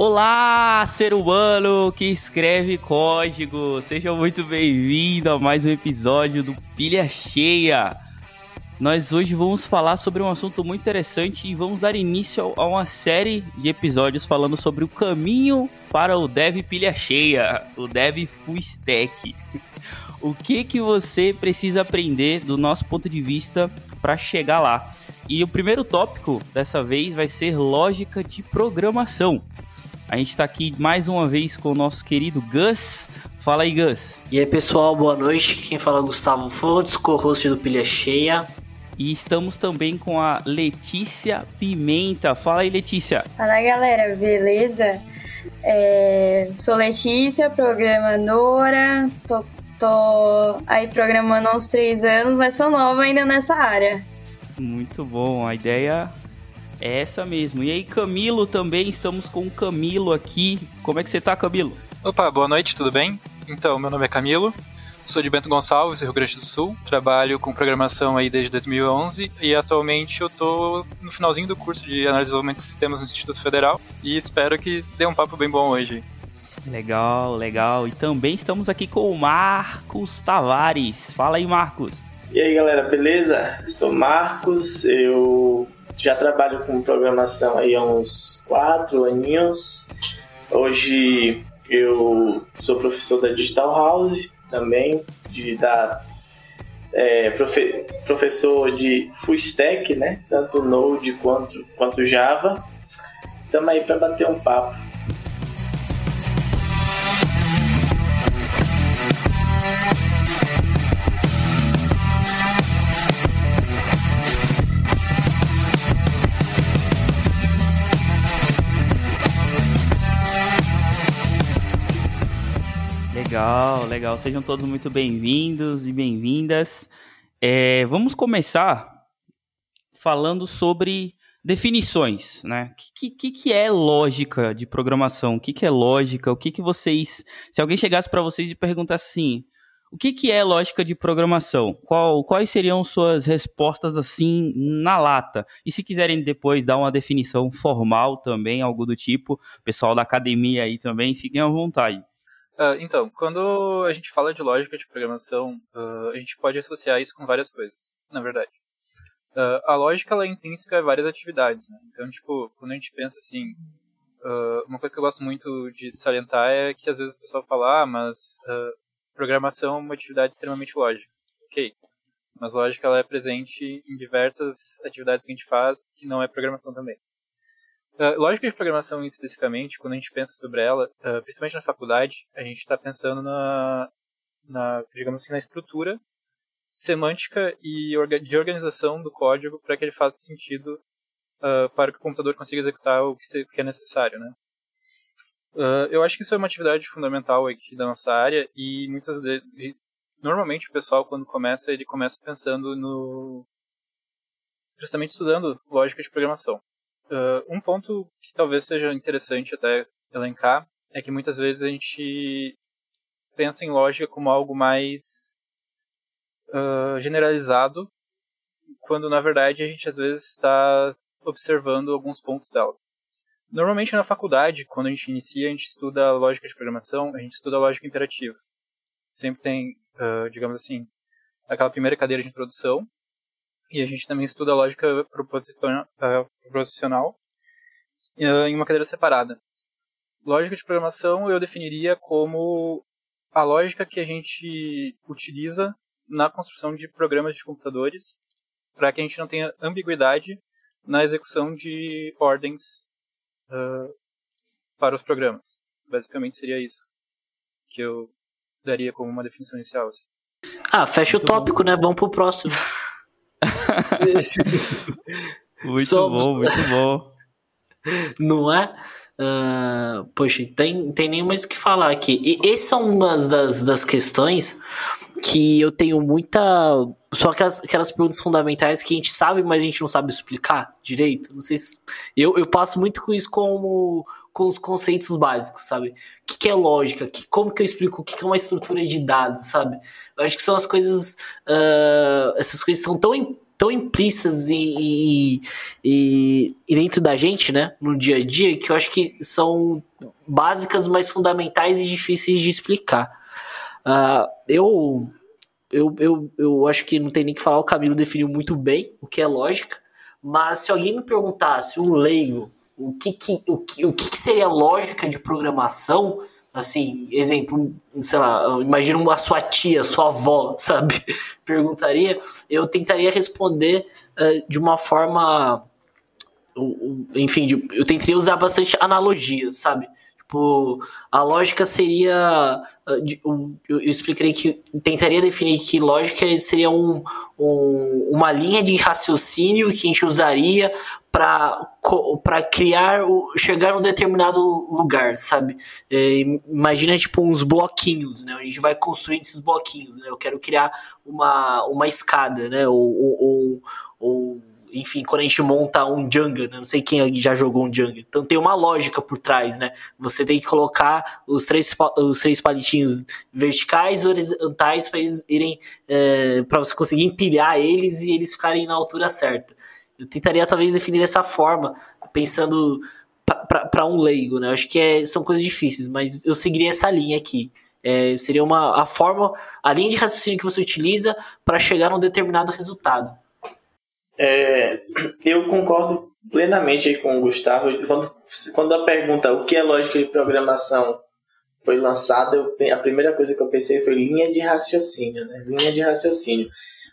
Olá, ser humano que escreve código! Seja muito bem-vindo a mais um episódio do Pilha Cheia. Nós hoje vamos falar sobre um assunto muito interessante e vamos dar início a uma série de episódios falando sobre o caminho para o Dev Pilha Cheia, o Dev Full Stack. O que que você precisa aprender do nosso ponto de vista para chegar lá? E o primeiro tópico dessa vez vai ser lógica de programação. A gente está aqui mais uma vez com o nosso querido Gus. Fala aí, Gus. E aí, pessoal, boa noite. Quem fala é o Gustavo Fontes, co-host do Pilha Cheia. E estamos também com a Letícia Pimenta. Fala aí, Letícia. Fala, galera, beleza? É, sou Letícia, programadora. Tô, tô aí programando há uns três anos, mas sou nova ainda nessa área. Muito bom. A ideia é essa mesmo. E aí, Camilo também, estamos com o Camilo aqui. Como é que você tá, Camilo? Opa, boa noite, tudo bem? Então, meu nome é Camilo, sou de Bento Gonçalves, Rio Grande do Sul. Trabalho com programação aí desde 2011 e atualmente eu tô no finalzinho do curso de análise e desenvolvimento de sistemas no Instituto Federal e espero que dê um papo bem bom hoje. Legal, legal. E também estamos aqui com o Marcos Tavares. Fala aí, Marcos. E aí, galera, beleza? Sou Marcos, eu já trabalho com programação aí há uns quatro aninhos. Hoje eu sou professor da Digital House também, de dar é, profe, professor de full stack, né? Tanto Node quanto, quanto Java. Estamos aí para bater um papo. Legal, legal. Sejam todos muito bem-vindos e bem-vindas. É, vamos começar falando sobre definições, né? O que, que, que, é lógica de programação? O que, que é lógica? O que, que vocês. Se alguém chegasse para vocês e perguntasse assim: o que, que é lógica de programação? Qual, quais seriam suas respostas assim na lata? E se quiserem depois dar uma definição formal também, algo do tipo, pessoal da academia aí também, fiquem à vontade. Uh, então, quando a gente fala de lógica de programação, uh, a gente pode associar isso com várias coisas, na verdade. Uh, a lógica ela é intrínseca a várias atividades, né? Então, tipo, quando a gente pensa assim, uma coisa que eu gosto muito de salientar é que às vezes o pessoal fala, ah, mas programação é uma atividade extremamente lógica. Ok, mas lógica ela é presente em diversas atividades que a gente faz que não é programação também. Uh, lógica de programação especificamente, quando a gente pensa sobre ela, uh, principalmente na faculdade, a gente está pensando na, na, digamos assim, na estrutura semântica e orga de organização do código para que ele faça sentido uh, para que o computador consiga executar o que, se, que é necessário, né? eu acho que isso é uma atividade fundamental aqui da nossa área e muitas vezes, normalmente o pessoal quando começa ele começa pensando no justamente estudando lógica de programação. Uh, um ponto que talvez seja interessante até elencar é que muitas vezes a gente pensa em lógica como algo mais uh, generalizado, quando na verdade a gente às vezes está observando alguns pontos dela. Normalmente na faculdade, quando a gente inicia, a gente estuda lógica de programação, a gente estuda lógica imperativa. Sempre tem, uh, digamos assim, aquela primeira cadeira de introdução, e a gente também estuda a lógica proposicional em uma cadeira separada. Lógica de programação eu definiria como a lógica que a gente utiliza na construção de programas de computadores para que a gente não tenha ambiguidade na execução de ordens uh, para os programas. Basicamente seria isso que eu daria como uma definição inicial. Assim. Ah, fecha Muito o tópico, bom. né? Vamos pro próximo. muito Somos... bom, muito bom. Não é? Uh, poxa, tem, tem nem mais o que falar aqui. E essas são umas das, das questões que eu tenho muita. Só aquelas, aquelas perguntas fundamentais que a gente sabe, mas a gente não sabe explicar direito. Não sei se. Eu, eu passo muito com isso como com os conceitos básicos, sabe? O que, que é lógica? Que, como que eu explico o que, que é uma estrutura de dados, sabe? Eu acho que são as coisas. Uh, essas coisas estão tão tão implícitas e, e, e, dentro da gente, né, no dia a dia, que eu acho que são básicas, mas fundamentais e difíceis de explicar. Uh, eu, eu, eu, eu acho que não tem nem que falar, o Camilo definiu muito bem o que é lógica, mas se alguém me perguntasse, um leigo, o que, que, o que, o que seria lógica de programação, assim, exemplo, sei lá, imagina a sua tia, sua avó, sabe, perguntaria, eu tentaria responder uh, de uma forma, enfim, eu tentaria usar bastante analogias, sabe, Tipo, a lógica seria. Ah, eu explicarei que. Tentaria definir que lógica seria um, um uma linha de raciocínio que a gente usaria para criar, chegar num determinado lugar, sabe? É, imagina, tipo, uns bloquinhos, né? A gente vai construindo esses bloquinhos, né? Eu quero criar uma, uma escada, né? ou, ou, ou enfim, quando a gente monta um Jenga, né? não sei quem já jogou um Jenga. Então tem uma lógica por trás, né? Você tem que colocar os três, os três palitinhos verticais horizontais para eles irem, é, para você conseguir empilhar eles e eles ficarem na altura certa. Eu tentaria talvez definir dessa forma, pensando para um leigo, né? Eu acho que é, são coisas difíceis, mas eu seguiria essa linha aqui. É, seria uma a forma, a linha de raciocínio que você utiliza para chegar a um determinado resultado. É, eu concordo plenamente com o Gustavo. Quando, quando a pergunta o que é lógica de programação foi lançada, eu, a primeira coisa que eu pensei foi linha de raciocínio, né? Linha de raciocínio.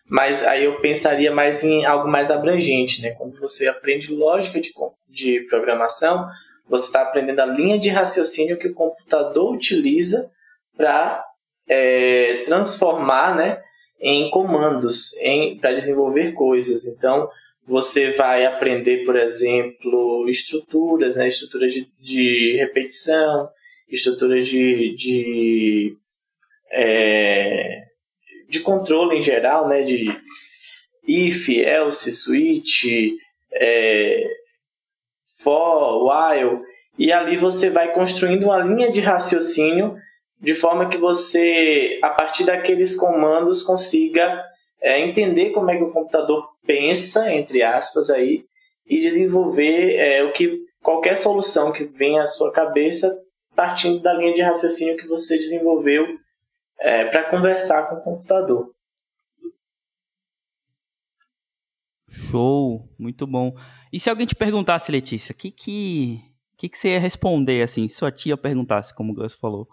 Mas aí eu pensaria mais em algo mais abrangente, né? Quando você aprende lógica de, de programação, você está aprendendo a linha de raciocínio que o computador utiliza para é, transformar, né? Em comandos para desenvolver coisas. Então, você vai aprender, por exemplo, estruturas, né? estruturas de, de repetição, estruturas de, de, é, de controle em geral, né? de if, else, switch, é, for, while, e ali você vai construindo uma linha de raciocínio de forma que você, a partir daqueles comandos, consiga é, entender como é que o computador pensa, entre aspas, aí, e desenvolver é, o que qualquer solução que venha à sua cabeça partindo da linha de raciocínio que você desenvolveu é, para conversar com o computador. Show, muito bom. E se alguém te perguntasse, Letícia, o que, que, que, que você ia responder assim? Se sua tia perguntasse, como o Gus falou.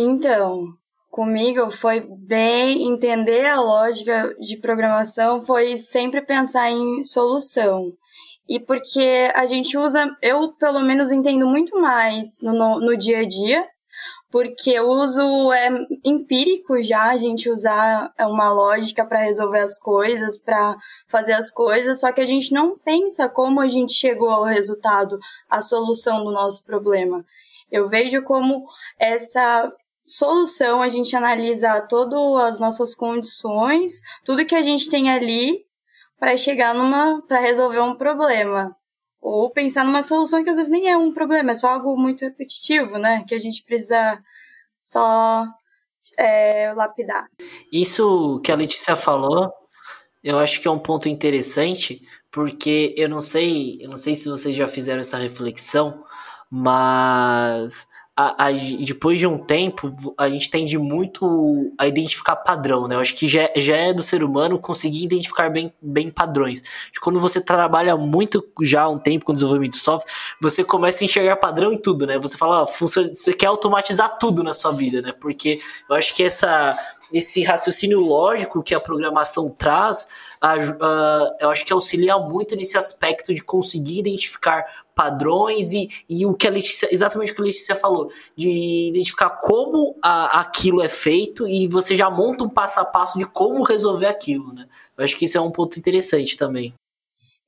Então, comigo foi bem entender a lógica de programação, foi sempre pensar em solução. E porque a gente usa, eu pelo menos entendo muito mais no, no, no dia a dia, porque o uso é empírico já, a gente usar uma lógica para resolver as coisas, para fazer as coisas, só que a gente não pensa como a gente chegou ao resultado, a solução do nosso problema. Eu vejo como essa solução a gente analisa todas as nossas condições, tudo que a gente tem ali para chegar numa para resolver um problema ou pensar numa solução que às vezes nem é um problema, é só algo muito repetitivo, né? Que a gente precisa só é, lapidar. Isso que a Letícia falou, eu acho que é um ponto interessante, porque eu não sei, eu não sei se vocês já fizeram essa reflexão, mas a, a, depois de um tempo, a gente tende muito a identificar padrão, né? Eu acho que já, já é do ser humano conseguir identificar bem, bem padrões. Quando você trabalha muito já há um tempo com desenvolvimento de software, você começa a enxergar padrão em tudo, né? Você fala, funciona, você quer automatizar tudo na sua vida, né? Porque eu acho que essa, esse raciocínio lógico que a programação traz uh, eu acho que auxilia muito nesse aspecto de conseguir identificar padrões e, e o que a Letícia, exatamente o que a Letícia falou, de identificar como a, aquilo é feito e você já monta um passo a passo de como resolver aquilo, né? Eu acho que isso é um ponto interessante também.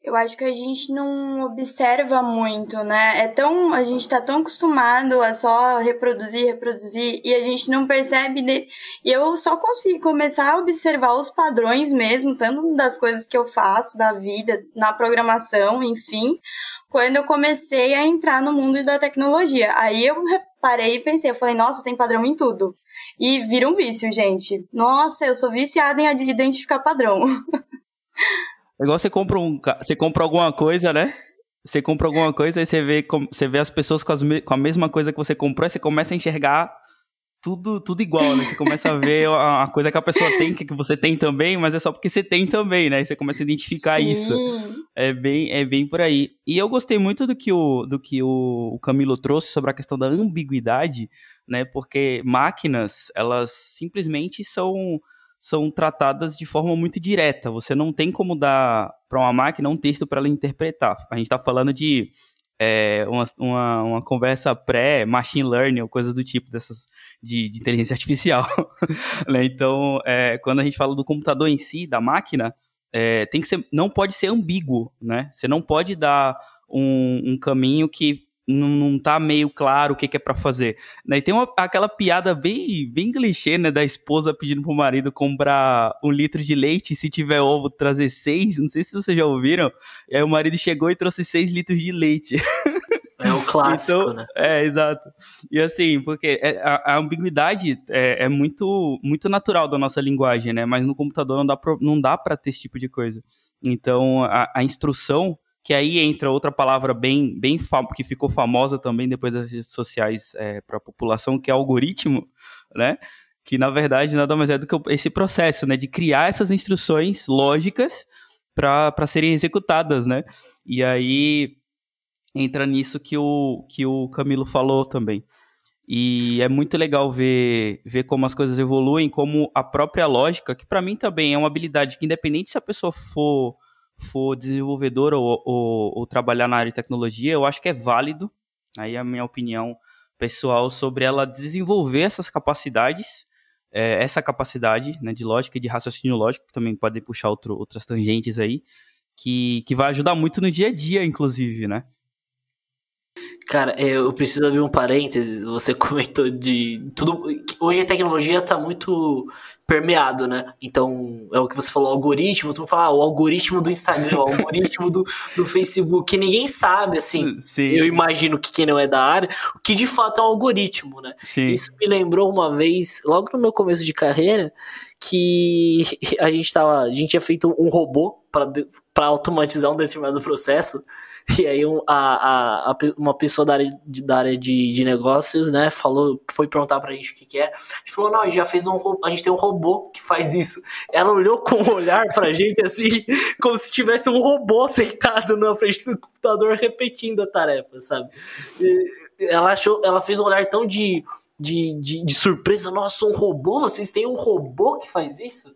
Eu acho que a gente não observa muito, né? É tão, a gente tá tão acostumado a só reproduzir, reproduzir e a gente não percebe de... e eu só consigo começar a observar os padrões mesmo, tanto das coisas que eu faço, da vida, na programação, enfim, quando eu comecei a entrar no mundo da tecnologia. Aí eu reparei e pensei, eu falei, nossa, tem padrão em tudo. E vira um vício, gente. Nossa, eu sou viciada em identificar padrão. É igual você compra, um, você compra alguma coisa, né? Você compra alguma coisa e você vê, você vê as pessoas com, as, com a mesma coisa que você comprou e você começa a enxergar tudo, tudo igual, né? Você começa a ver a, a, coisa que a pessoa tem, que você tem também, mas é só porque você tem também, né? Você começa a identificar Sim. isso. É bem, é bem por aí. E eu gostei muito do que o, do que o, o Camilo trouxe sobre a questão da ambiguidade, né? Porque máquinas, elas simplesmente são são tratadas de forma muito direta. Você não tem como dar para uma máquina um texto para ela interpretar. A gente está falando de é, uma, uma, uma, conversa pré-machine learning ou coisas do tipo dessas de, de inteligência artificial. né? Então, é, quando a gente fala do computador em si, da máquina, é, tem que ser, não pode ser ambíguo, né? Você não pode dar um, um caminho que não, não tá meio claro o que, que é para fazer. Né? E tem uma, aquela piada bem, bem clichê, né? Da esposa pedindo pro marido comprar um litro de leite e se tiver ovo trazer seis. Não sei se vocês já ouviram. E aí o marido chegou e trouxe seis litros de leite. É o clássico, então, né? É, exato. E assim, porque é, a, a ambiguidade é, é, muito, muito natural da nossa linguagem, né? Mas no computador não dá pra, não dá pra ter esse tipo de coisa. Então, a, a instrução que aí entra outra palavra bem, bem que ficou famosa também depois das redes sociais é, para a população, que é algoritmo, né? Que na verdade nada mais é do que esse processo, né? De criar essas instruções lógicas para serem executadas, né? E aí entra nisso que o, que o Camilo falou também. E é muito legal ver, ver como as coisas evoluem, como a própria lógica, que para mim também é uma habilidade que, independente se a pessoa for for desenvolvedor ou, ou, ou, trabalhar na área de tecnologia, eu acho que é válido, aí a minha opinião pessoal sobre ela desenvolver essas capacidades, é, essa capacidade né, de lógica e de raciocínio lógico, também pode puxar outro, outras tangentes aí, que, que vai ajudar muito no dia a dia, inclusive, né? Cara, é, eu preciso abrir um parênteses. Você comentou de tudo. Hoje a tecnologia está muito permeado, né? Então, é o que você falou, algoritmo, tu fala, ah, o algoritmo do Instagram, o algoritmo do, do Facebook, que ninguém sabe, assim. Sim. Eu imagino que quem não é da área, o que de fato é um algoritmo, né? Sim. Isso me lembrou uma vez, logo no meu começo de carreira, que a gente tava, a gente tinha feito um robô para automatizar um determinado processo e aí um, a, a, uma pessoa da área, de, da área de, de negócios, né, falou, foi perguntar pra gente o que que era. A gente falou, não, a gente já fez um a gente tem um robô que faz isso. Ela olhou com um olhar pra gente assim, como se tivesse um robô sentado na frente do computador repetindo a tarefa, sabe? E ela achou, ela fez um olhar tão de, de, de, de surpresa, nossa, um robô? Vocês têm um robô que faz isso?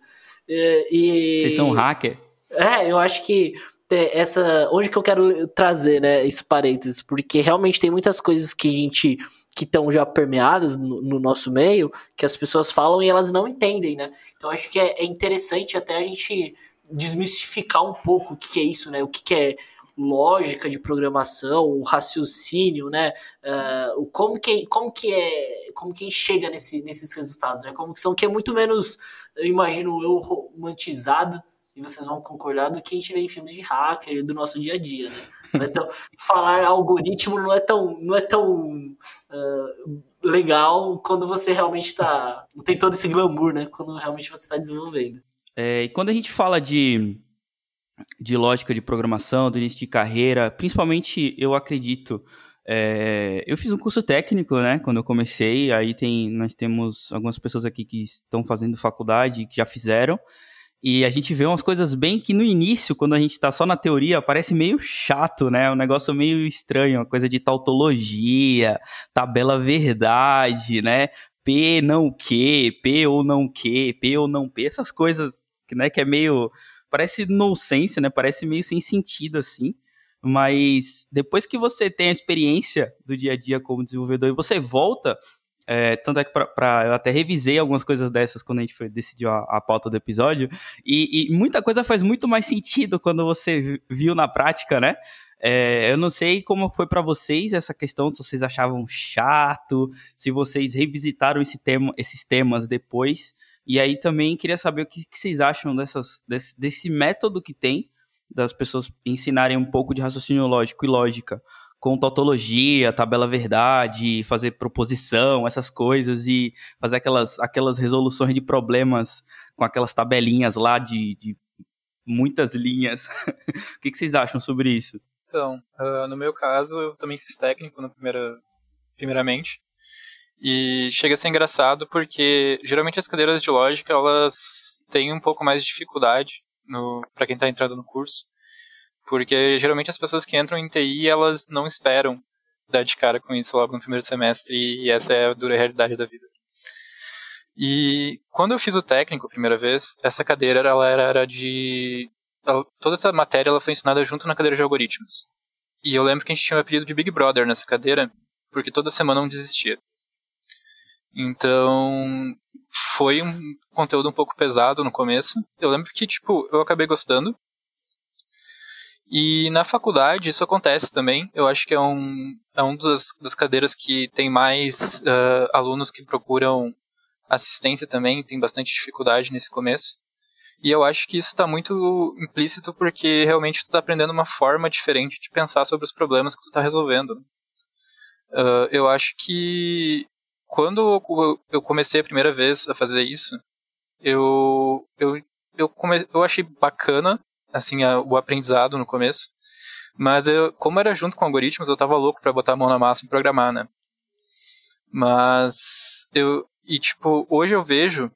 E, Vocês são um hacker? É, eu acho que essa. Onde que eu quero trazer, né, esse parênteses? Porque realmente tem muitas coisas que a gente. que estão já permeadas no, no, nosso meio, que as pessoas falam e elas não entendem, né? Então acho que é, é interessante até a gente desmistificar um pouco o que, que é isso, né? O que, que é lógica de programação, o raciocínio, né? Uh, como, que, como que é, como que chega nesse, nesses resultados, né? Como que são que é muito menos, eu imagino eu, romantizado e vocês vão concordar do que a gente vê em filmes de hacker do nosso dia a dia, né? Então, falar algoritmo não é tão, não é tão uh, legal quando você realmente está. Tem todo esse glamour, né? Quando realmente você está desenvolvendo. É, e quando a gente fala de, de lógica de programação, do início de carreira, principalmente eu acredito. É, eu fiz um curso técnico, né? Quando eu comecei, aí tem, nós temos algumas pessoas aqui que estão fazendo faculdade, que já fizeram. E a gente vê umas coisas bem que no início, quando a gente tá só na teoria, parece meio chato, né? Um negócio meio estranho, uma coisa de tautologia, tabela verdade, né? P não que, P ou não que, P ou não P, essas coisas, né, que é meio parece nonsense, né? Parece meio sem sentido assim. Mas depois que você tem a experiência do dia a dia como desenvolvedor e você volta é, tanto é que pra, pra, eu até revisei algumas coisas dessas quando a gente foi, decidiu a, a pauta do episódio, e, e, muita coisa faz muito mais sentido quando você viu na prática, né? É, eu não sei como foi para vocês essa questão, se vocês achavam chato, se vocês revisitaram esse tema, esses temas depois. E aí também queria saber o que, que vocês acham dessas, desse, desse método que tem das pessoas ensinarem um pouco de raciocínio lógico e lógica com tautologia, tabela verdade, fazer proposição, essas coisas, e fazer aquelas, aquelas resoluções de problemas com aquelas tabelinhas lá de, de muitas linhas. o que, que, vocês acham sobre isso? Então, uh, no meu caso, eu também fiz técnico no primeira, primeiramente. E chega a ser engraçado porque geralmente as cadeiras de lógica elas têm um pouco mais de dificuldade para quem está entrando no curso. Porque geralmente as pessoas que entram em TI elas não esperam dar de cara com isso logo no primeiro semestre e essa é a dura realidade da vida. E quando eu fiz o técnico a primeira vez, essa cadeira ela era, era de. Ela, toda essa matéria ela foi ensinada junto na cadeira de algoritmos. E eu lembro que a gente tinha um apelido de Big Brother nessa cadeira, porque toda semana não desistia. Então, foi um conteúdo um pouco pesado no começo. Eu lembro que, tipo, eu acabei gostando. E na faculdade isso acontece também. Eu acho que é um, é um das, das cadeiras que tem mais uh, alunos que procuram assistência também, tem bastante dificuldade nesse começo. E eu acho que isso está muito implícito porque realmente tu está aprendendo uma forma diferente de pensar sobre os problemas que tu está resolvendo. Uh, eu acho que quando eu comecei a primeira vez a fazer isso, eu eu eu, come, eu achei bacana assim a, o aprendizado no começo, mas eu, como era junto com algoritmos, eu tava louco para botar a mão na massa e programar, né? Mas eu e tipo, hoje eu vejo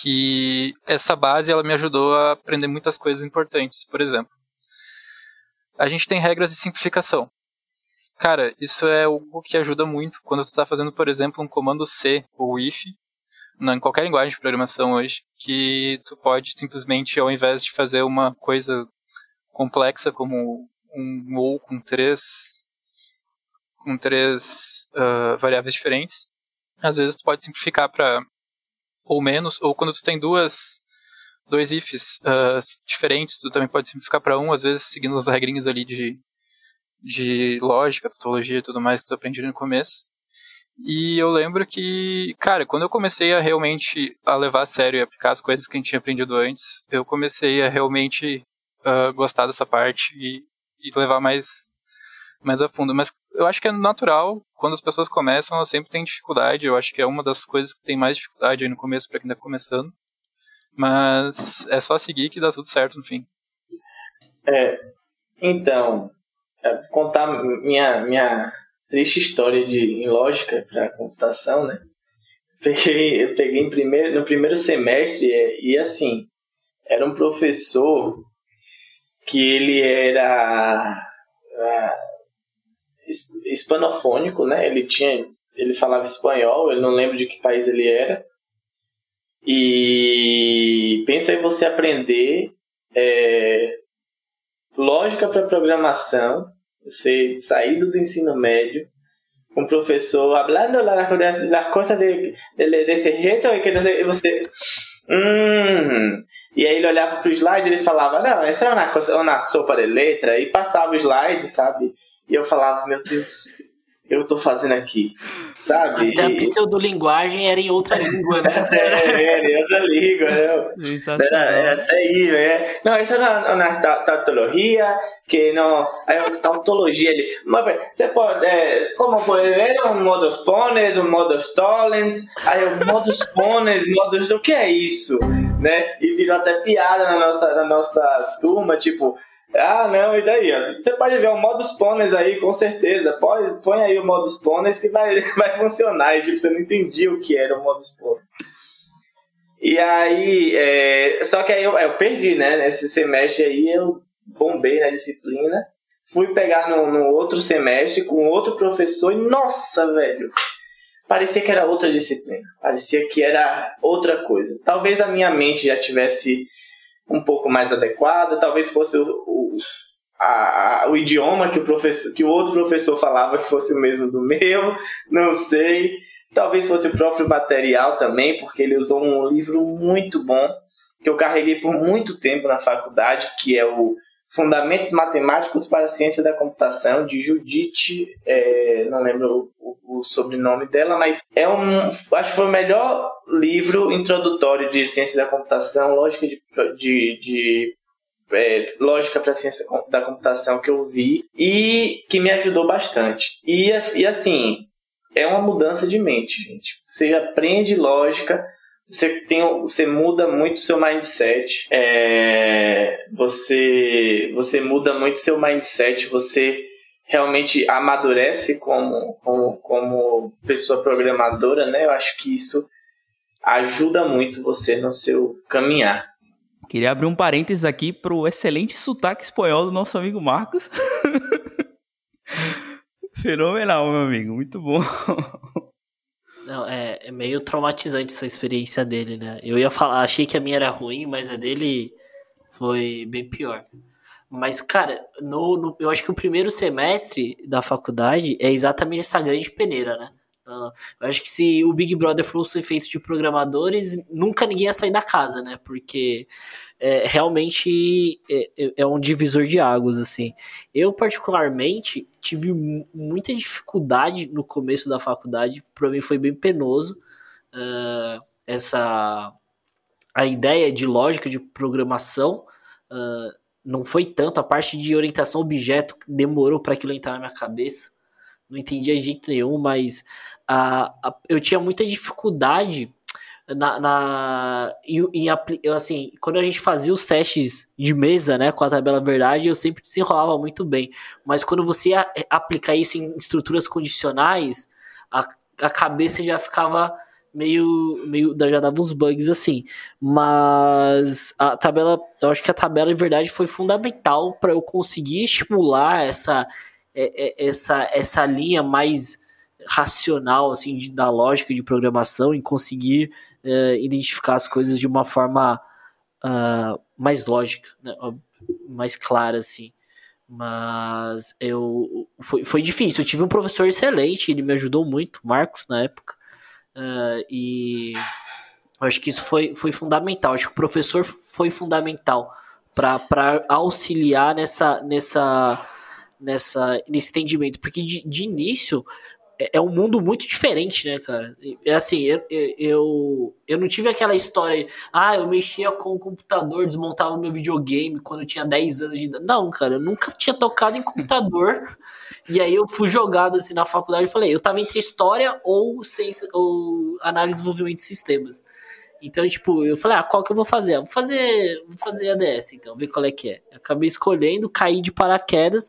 que essa base ela me ajudou a aprender muitas coisas importantes. Por exemplo, a gente tem regras de simplificação. Cara, isso é algo que ajuda muito quando você está fazendo, por exemplo, um comando C ou if em qualquer linguagem de programação hoje, que tu pode simplesmente, ao invés de fazer uma coisa complexa como um ou com três com três uh, variáveis diferentes, às vezes tu pode simplificar para ou menos, ou quando tu tem duas dois ifs uh, diferentes, tu também pode simplificar para um, às vezes seguindo as regrinhas ali de de lógica, tautologia e tudo mais que tu aprendi no começo. E eu lembro que, cara, quando eu comecei a realmente a levar a sério e aplicar as coisas que a gente tinha aprendido antes, eu comecei a realmente uh, gostar dessa parte e, e, levar mais, mais a fundo. Mas eu acho que é natural, quando as pessoas começam, elas sempre têm dificuldade. Eu acho que é uma das coisas que tem mais dificuldade aí no começo para quem está começando. Mas é só seguir que dá tudo certo no fim. É, então, é, contar minha, minha triste história de, em lógica para computação, né? Peguei, eu peguei primeiro, no primeiro semestre e, e assim, era um professor que ele era uh, hispanofônico, né? Ele tinha, ele falava espanhol, eu não lembro de que país ele era. E pensa em você aprender é, lógica para programação, você saído do ensino médio, um professor falando das coisas de, de, desse jeito e que e você hum, e aí ele olhava pro slide e ele falava não, isso é uma, coisa, uma sopa de letra e passava o slide, sabe? E eu falava, meu Deus, eu tô fazendo aqui, sabe? Até a pseudolinguagem era em outra língua, né? é, era em outra língua, né? Era, era terrível, é. Não, isso é na, na tautologia, que não... A tautologia ali. Mas você pode... É, como pode ver, um modus pones, um modus tollens, aí o modus pones, modus... O que é isso? Né? E virou até piada na nossa, na nossa turma, tipo... Ah, não, e daí? Você pode ver o modus ponens aí, com certeza. Pode, põe aí o modus ponens que vai, vai funcionar. E, tipo, você não entendia o que era o modus ponens. E aí, é, só que aí eu, eu, perdi, né? Nesse semestre aí eu bombei na disciplina. Fui pegar no, no outro semestre com outro professor e, nossa, velho, parecia que era outra disciplina. Parecia que era outra coisa. Talvez a minha mente já tivesse um pouco mais adequada, talvez fosse o, o, a, o idioma que o, professor, que o outro professor falava que fosse o mesmo do meu, não sei. Talvez fosse o próprio material também, porque ele usou um livro muito bom que eu carreguei por muito tempo na faculdade, que é o Fundamentos Matemáticos para a Ciência da Computação, de Judith, é, não lembro o, o, sobrenome dela, mas é um, acho que foi o melhor livro introdutório de ciência da computação, lógica de, de, de é, lógica para a ciência da computação que eu vi e que me ajudou bastante. E, e assim, é uma mudança de mente, gente. Você aprende lógica, você tem você muda muito seu mindset é, você você muda muito seu mindset você realmente amadurece como, como como pessoa programadora né eu acho que isso ajuda muito você no seu caminhar Queria abrir um parênteses aqui pro excelente sotaque espanhol do nosso amigo Marcos. Fenomenal, meu amigo, muito bom. Não, é, é, meio traumatizante essa experiência dele, né? Eu ia falar, achei que a minha era ruim, mas a dele foi bem pior. Mas, cara, no, no, eu acho que o primeiro semestre da faculdade é exatamente essa grande peneira, né? Uh, eu acho que se o Big Brother fosse feito de programadores, nunca ninguém ia sair da casa, né? Porque é, realmente é, é, é, um divisor de águas, assim. Eu, particularmente, tive muita dificuldade no começo da faculdade, para mim foi bem penoso. Uh, essa a ideia de lógica de programação uh, não foi tanto, a parte de orientação objeto demorou para aquilo entrar na minha cabeça. Não entendia de jeito nenhum, mas uh, eu tinha muita dificuldade na, na em, em, assim, quando a gente fazia os testes de mesa, né, com a tabela verdade, eu sempre desenrolava muito bem. Mas quando você aplicar isso em estruturas condicionais, a, a cabeça já ficava meio, meio já dava uns bugs assim. Mas a tabela, eu acho que a tabela de verdade foi fundamental para eu conseguir estimular essa é, é, essa essa linha mais racional assim da lógica de programação e conseguir uh, identificar as coisas de uma forma uh, mais lógica, né? mais clara, assim. Mas eu foi, foi difícil. Eu tive um professor excelente, ele me ajudou muito, Marcos, na época. Uh, e acho que isso foi, foi fundamental. Acho que o professor foi fundamental para auxiliar nessa, nessa, nessa, nesse entendimento. Porque de, de início é, é um mundo muito diferente, né, cara? É assim, eu, eu, eu não tive aquela história, ah, eu mexia com o computador, desmontava meu videogame quando eu tinha 10 anos de idade. Não, cara, eu nunca tinha tocado em computador. e aí eu fui jogado assim na faculdade e falei, eu tava entre história ou, ciência, ou análise de desenvolvimento de sistemas. Então, tipo, eu falei, ah, qual que eu vou fazer? vou fazer, vou fazer ADS, então, ver qual é que é. acabei escolhendo, caí de paraquedas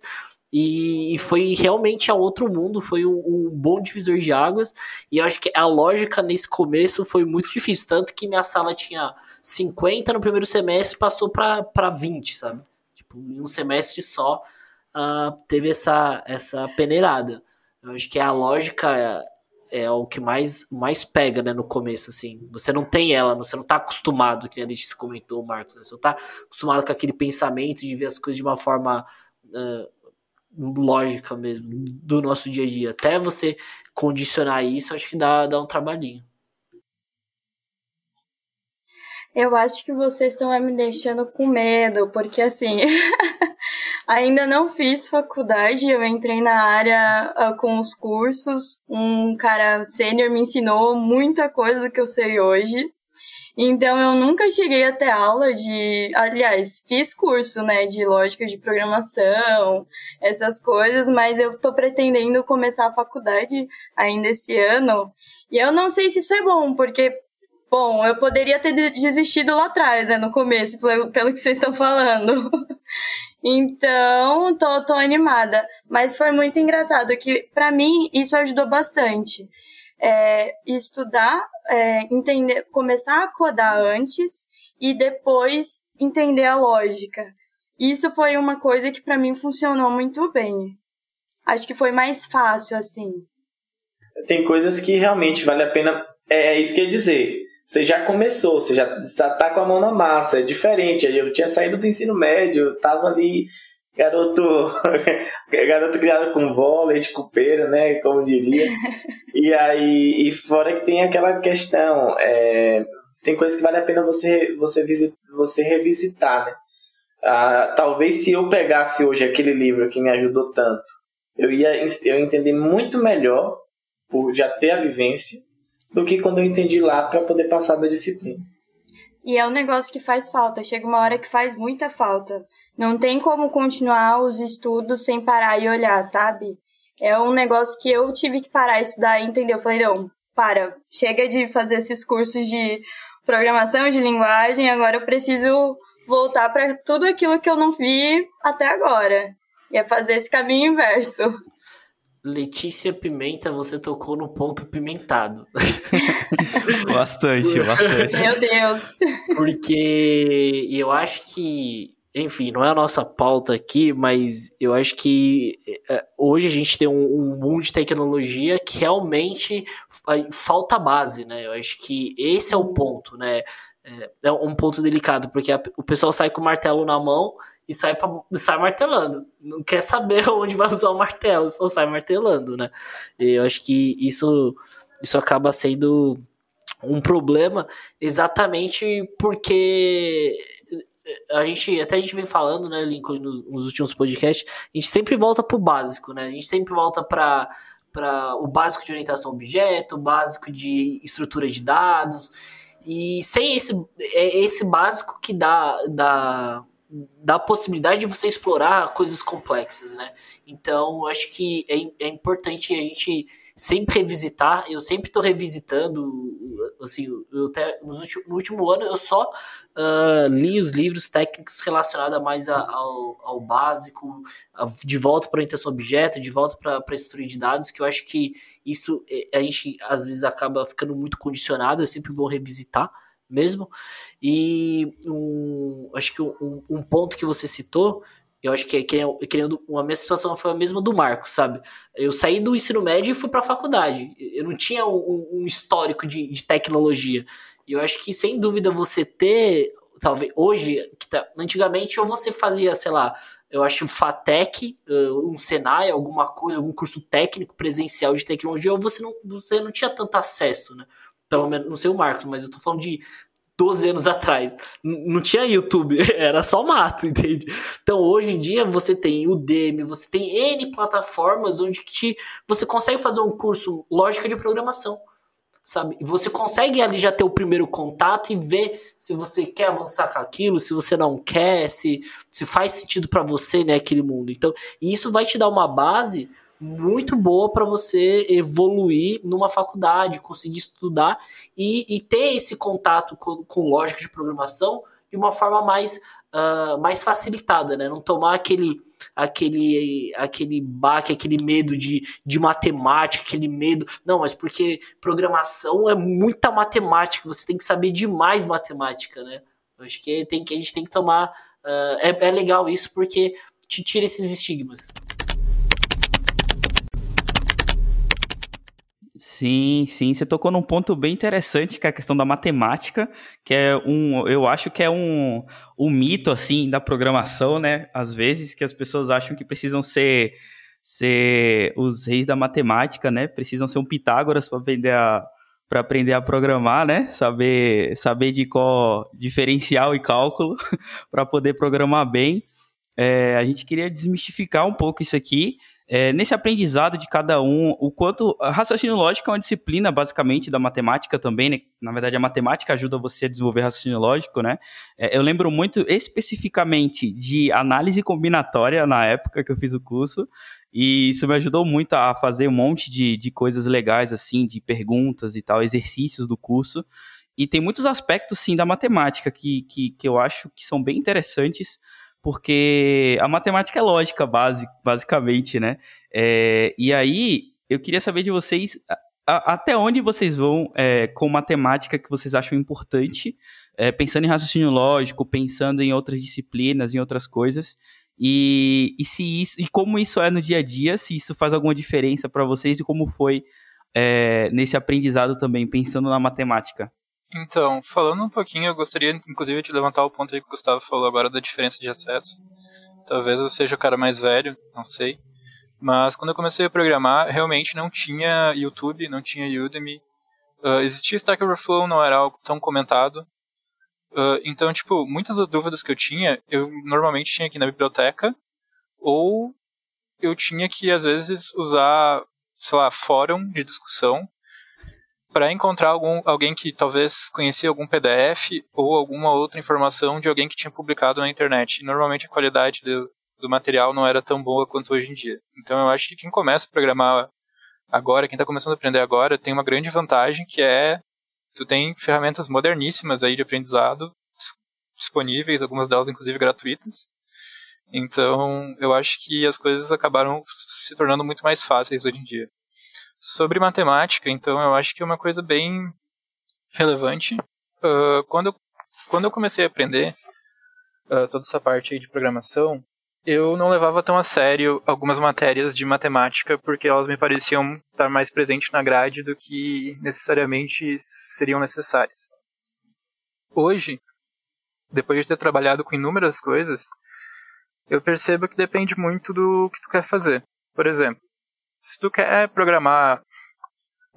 e, foi realmente a outro mundo, foi um, um, bom divisor de águas. E eu acho que a lógica nesse começo foi muito difícil. Tanto que minha sala tinha 50 no primeiro semestre passou para 20, sabe? Tipo, em um semestre só uh, teve essa, essa peneirada. Eu acho que a lógica é, é o que mais, mais pega, né, no começo, assim. Você não tem ela, você não tá acostumado, que a gente comentou, Marcos, né? Você não tá acostumado com aquele pensamento de ver as coisas de uma forma uh, lógica mesmo do nosso dia a dia. Até você condicionar isso, acho que dá, dá um trabalhinho. Eu acho que vocês estão me deixando com medo, porque assim, ainda não fiz faculdade, eu entrei na área uh, com os cursos. Um cara sênior me ensinou muita coisa que eu sei hoje. Então eu nunca cheguei a ter aula de, aliás, fiz curso, né, de lógica de programação, essas coisas, mas eu tô pretendendo começar a faculdade ainda esse ano. E eu não sei se isso é bom, porque bom, eu poderia ter desistido lá atrás, né, no começo, pelo, pelo que vocês estão falando. então, tô, tô animada, mas foi muito engraçado que para mim isso ajudou bastante é, estudar, é, entender, começar a codar antes e depois entender a lógica. Isso foi uma coisa que para mim funcionou muito bem. Acho que foi mais fácil assim. Tem coisas que realmente vale a pena. É, é isso que eu ia dizer. Você já começou, você já está com a mão na massa, é diferente. Eu tinha saído do ensino médio, estava ali garoto garoto criado com vôlei de cupeira, né, como diria. E aí, e fora que tem aquela questão, é, tem coisas que vale a pena você você visit, você revisitar, né? Ah, talvez se eu pegasse hoje aquele livro que me ajudou tanto, eu ia eu entender muito melhor por já ter a vivência do que quando eu entendi lá para poder passar da disciplina. E é um negócio que faz falta, chega uma hora que faz muita falta. Não tem como continuar os estudos sem parar e olhar, sabe? É um negócio que eu tive que parar e estudar e entender. Eu falei, não, para, chega de fazer esses cursos de programação de linguagem, agora eu preciso voltar para tudo aquilo que eu não vi até agora. E é fazer esse caminho inverso. Letícia Pimenta, você tocou no ponto pimentado. bastante, bastante. Meu Deus. Porque eu acho que, enfim, não é a nossa pauta aqui, mas eu acho que é, hoje a gente tem um, um mundo de tecnologia que realmente falta base, né? Eu acho que esse é o ponto, né? É, é um ponto delicado, porque a, o pessoal sai com o martelo na mão e sai, pra, sai martelando. Não quer saber onde vai usar o martelo, só sai martelando, né? E eu acho que isso, isso acaba sendo um problema exatamente porque a gente até a gente vem falando, né, Lincoln, nos, nos últimos podcasts, a gente sempre volta pro básico, né? A gente sempre volta para para o básico de orientação objeto, o básico de estrutura de dados e sem esse, é esse básico que dá, dá, dá a possibilidade de você explorar coisas complexas, né? Então, acho que é, é importante a gente sempre revisitar. Eu sempre estou revisitando, assim, eu até, no último ano eu só uh, li os livros técnicos relacionados mais a, ao, ao básico, a, de volta para orientação objeto, de volta para a estrutura de dados, que eu acho que isso é, a gente às vezes acaba ficando muito condicionado, é sempre bom revisitar mesmo. E um, acho que um, um ponto que você citou eu acho que, que, que uma minha situação foi a mesma do Marcos, sabe? Eu saí do ensino médio e fui para a faculdade. Eu não tinha um, um histórico de, de, tecnologia. E eu acho que, sem dúvida, você ter, talvez, hoje, tá, antigamente, ou você fazia, sei lá, eu acho um FATEC, um Senai, alguma coisa, algum curso técnico presencial de tecnologia, ou você não, você não tinha tanto acesso, né? Pelo menos, não sei o Marcos, mas eu tô falando de 12 anos atrás. Não tinha YouTube, era só mato, entende? Então hoje em dia você tem o Udemy, você tem N plataformas onde te, você consegue fazer um curso lógica de programação, sabe? E você consegue ali já ter o primeiro contato e ver se você quer avançar com aquilo, se você não quer, se, se faz sentido para você, né, aquele mundo. Então, isso vai te dar uma base muito boa para você evoluir numa faculdade, conseguir estudar e, e ter esse contato com, com, lógica de programação de uma forma mais, uh, mais facilitada, né? Não tomar aquele aquele aquele baque, aquele medo de, de matemática, aquele medo. Não, mas porque programação é muita matemática, você tem que saber demais matemática, né? Acho que, tem, que a gente tem que tomar. Uh, é, é legal isso porque te tira esses estigmas. Sim, sim, você tocou num ponto bem interessante, que é a questão da matemática, que é um, eu acho que é um, um mito, assim, da programação, né? Às vezes, que as pessoas acham que precisam ser, ser os reis da matemática, né? Precisam ser um Pitágoras para aprender a para aprender a programar, né? Saber saber de qual diferencial e cálculo para poder programar bem. É, a gente queria desmistificar um pouco isso aqui é, nesse aprendizado de cada um, o quanto. Raciocínio lógico é uma disciplina, basicamente, da matemática também, né? Na verdade, a matemática ajuda você a desenvolver raciocínio lógico, né? É, eu lembro muito especificamente de análise combinatória na época que eu fiz o curso, e isso me ajudou muito a fazer um monte de, de coisas legais, assim, de perguntas e tal, exercícios do curso. E tem muitos aspectos, sim, da matemática que, que, que eu acho que são bem interessantes porque a matemática é lógica, base, basicamente, né? É, e aí, eu queria saber de vocês a, até onde vocês vão é, com matemática que vocês acham importante, é, pensando em raciocínio lógico, pensando em outras disciplinas, em outras coisas, e, e se isso e como isso é no dia a dia, se isso faz alguma diferença para vocês e como foi é, nesse aprendizado também, pensando na matemática. Então, falando um pouquinho, eu gostaria inclusive de levantar o ponto aí que o Gustavo falou agora da diferença de acesso. Talvez eu seja o cara mais velho, não sei. Mas quando eu comecei a programar, realmente não tinha YouTube, não tinha Udemy. Uh, existia Stack Overflow, não era algo tão comentado. Uh, então, tipo, muitas das dúvidas que eu tinha, eu normalmente tinha aqui na biblioteca, ou eu tinha que, às vezes, usar, sei lá, fórum de discussão para encontrar algum, alguém que talvez conhecia algum PDF ou alguma outra informação de alguém que tinha publicado na internet. Normalmente a qualidade do, do material não era tão boa quanto hoje em dia. Então eu acho que quem começa a programar agora, quem está começando a aprender agora, tem uma grande vantagem que é Tu tem ferramentas moderníssimas aí de aprendizado disponíveis, algumas delas inclusive gratuitas. Então, eu acho que as coisas acabaram se tornando muito mais fáceis hoje em dia. Sobre matemática, então, eu acho que é uma coisa bem relevante. Uh, quando, eu, quando eu comecei a aprender uh, toda essa parte de programação, eu não levava tão a sério algumas matérias de matemática porque elas me pareciam estar mais presentes na grade do que necessariamente seriam necessárias. Hoje, depois de ter trabalhado com inúmeras coisas, eu percebo que depende muito do que tu quer fazer. Por exemplo, se tu quer programar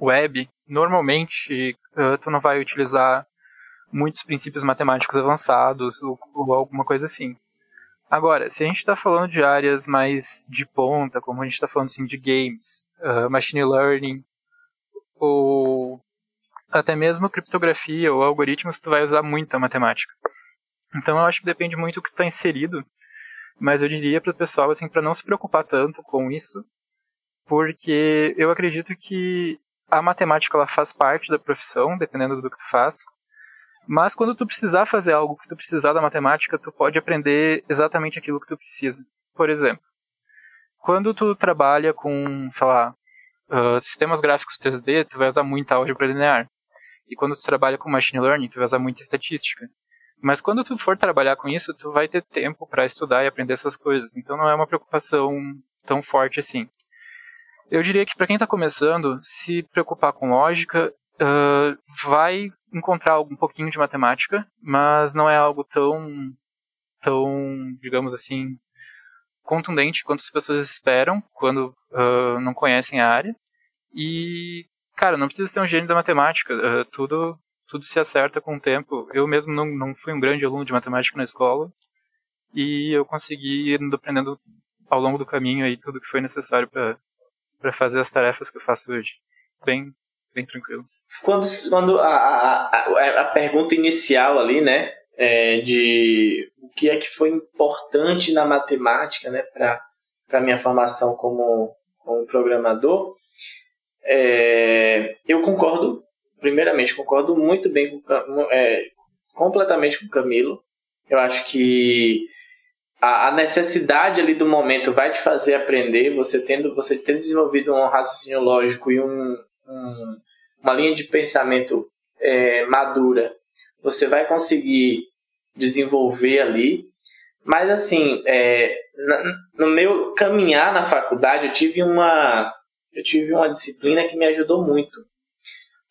web, normalmente uh, tu não vai utilizar muitos princípios matemáticos avançados ou, ou alguma coisa assim. Agora, se a gente está falando de áreas mais de ponta, como a gente está falando assim, de games, uh, machine learning, ou até mesmo criptografia ou algoritmos, tu vai usar muita matemática. Então eu acho que depende muito do que está inserido, mas eu diria para o pessoal assim, para não se preocupar tanto com isso, porque eu acredito que a matemática ela faz parte da profissão, dependendo do que tu faz, mas quando tu precisar fazer algo que tu precisar da matemática, tu pode aprender exatamente aquilo que tu precisa. Por exemplo, quando tu trabalha com, sei lá, uh, sistemas gráficos 3D, tu vai usar muita álgebra linear. E quando tu trabalha com machine learning, tu vai usar muita estatística. Mas quando tu for trabalhar com isso, tu vai ter tempo para estudar e aprender essas coisas. Então não é uma preocupação tão forte assim. Eu diria que para quem está começando, se preocupar com lógica uh, vai encontrar um pouquinho de matemática, mas não é algo tão, tão, digamos assim, contundente quanto as pessoas esperam quando uh, não conhecem a área. E, cara, não precisa ser um gênio da matemática, uh, tudo, tudo se acerta com o tempo. Eu mesmo não, não fui um grande aluno de matemática na escola, e eu consegui ir aprendendo ao longo do caminho aí tudo que foi necessário para fazer as tarefas que eu faço hoje. Bem, bem tranquilo. Quando, quando a, a, a, pergunta inicial ali, né, é de o que é que foi importante na matemática, né, para a minha formação como, como programador, é, eu concordo, primeiramente, concordo muito bem com, é, completamente com o Camilo. Eu acho que a, a, necessidade ali do momento vai te fazer aprender, você tendo, você tendo desenvolvido um raciocínio lógico e um, um, uma linha de pensamento é, madura, você vai conseguir desenvolver ali. Mas assim, é, no meu caminhar na faculdade, eu tive uma eu tive uma disciplina que me ajudou muito,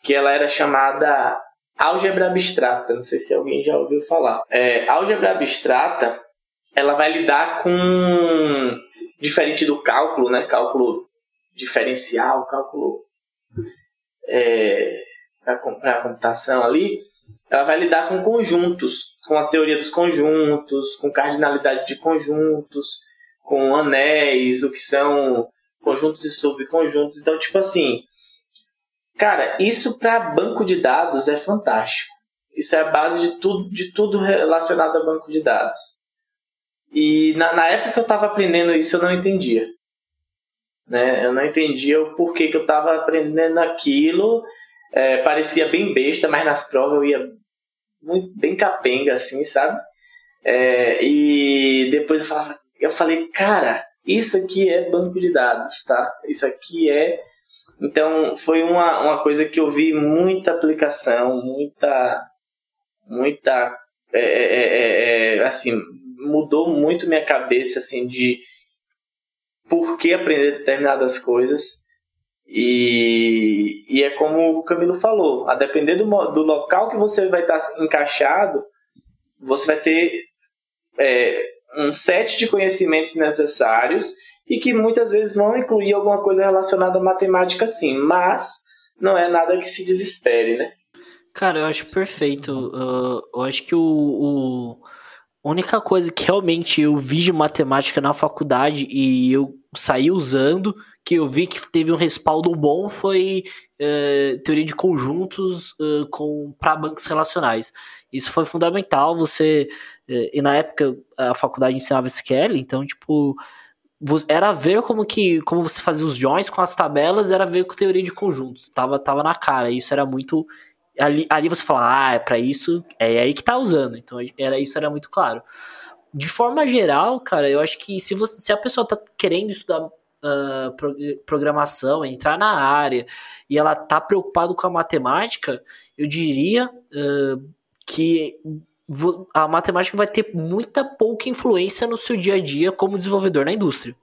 que ela era chamada álgebra abstrata. Não sei se alguém já ouviu falar. É, álgebra abstrata, ela vai lidar com diferente do cálculo, né? Cálculo diferencial, cálculo é, para a computação ali, ela vai lidar com conjuntos, com a teoria dos conjuntos, com cardinalidade de conjuntos, com anéis, o que são conjuntos e subconjuntos. Então, tipo assim, cara, isso para banco de dados é fantástico. Isso é a base de tudo, de tudo relacionado a banco de dados. E na, na época que eu estava aprendendo isso, eu não entendia. Né? Eu não entendia o porquê que eu estava aprendendo aquilo. É, parecia bem besta, mas nas provas eu ia muito bem capenga, assim, sabe? É, e depois eu falava, eu falei, cara, isso aqui é banco de dados, tá? Isso aqui é. Então foi uma, uma coisa que eu vi muita aplicação, muita, muita, é, é, é, é assim, mudou muito minha cabeça, assim, de por que aprender determinadas coisas. E, e é como o Camilo falou, a depender do, do local que você vai estar encaixado, você vai ter é, um set de conhecimentos necessários e que muitas vezes vão incluir alguma coisa relacionada à matemática sim, mas não é nada que se desespere, né? Cara, eu acho perfeito. Uh, eu acho que o, o a única coisa que realmente eu vi de matemática na faculdade e eu saí usando, que eu vi que teve um respaldo bom, foi uh, teoria de conjuntos uh, com para bancos relacionais. Isso foi fundamental. Você uh, e na época a faculdade ensinava SQL, então tipo era ver como que como você fazia os joins com as tabelas, era ver com teoria de conjuntos. Tava tava na cara. Isso era muito ali, ali você fala, ah, é para isso, é aí que tá usando. Então era isso era muito claro. De forma geral, cara, eu acho que se, você, se a pessoa tá querendo estudar uh, pro, programação, entrar na área e ela tá preocupado com a matemática, eu diria uh, que a matemática vai ter muita pouca influência no seu dia a dia como desenvolvedor na indústria.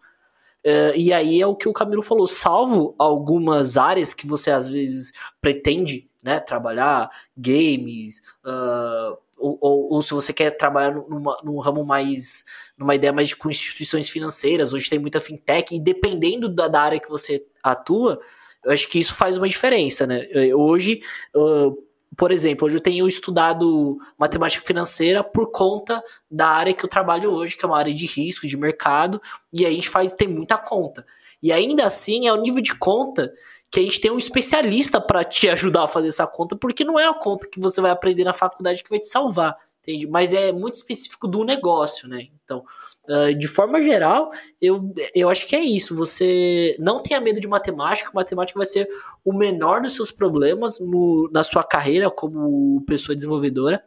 Uh, e aí é o que o Camilo falou, salvo algumas áreas que você às vezes pretende né, trabalhar, games, uh, ou, ou, ou, se você quer trabalhar numa, num ramo mais, numa ideia mais de instituições financeiras, hoje tem muita fintech, e dependendo da, da área que você atua, eu acho que isso faz uma diferença, né? Hoje, uh, por exemplo, hoje eu tenho estudado matemática financeira por conta da área que eu trabalho hoje, que é uma área de risco, de mercado, e a gente faz, tem muita conta. E ainda assim é o nível de conta que a gente tem um especialista para te ajudar a fazer essa conta, porque não é a conta que você vai aprender na faculdade que vai te salvar, entende? Mas é muito específico do negócio, né? Então, uh, de forma geral, eu, eu acho que é isso. Você não tenha medo de matemática, matemática vai ser o menor dos seus problemas no, na sua carreira como pessoa desenvolvedora.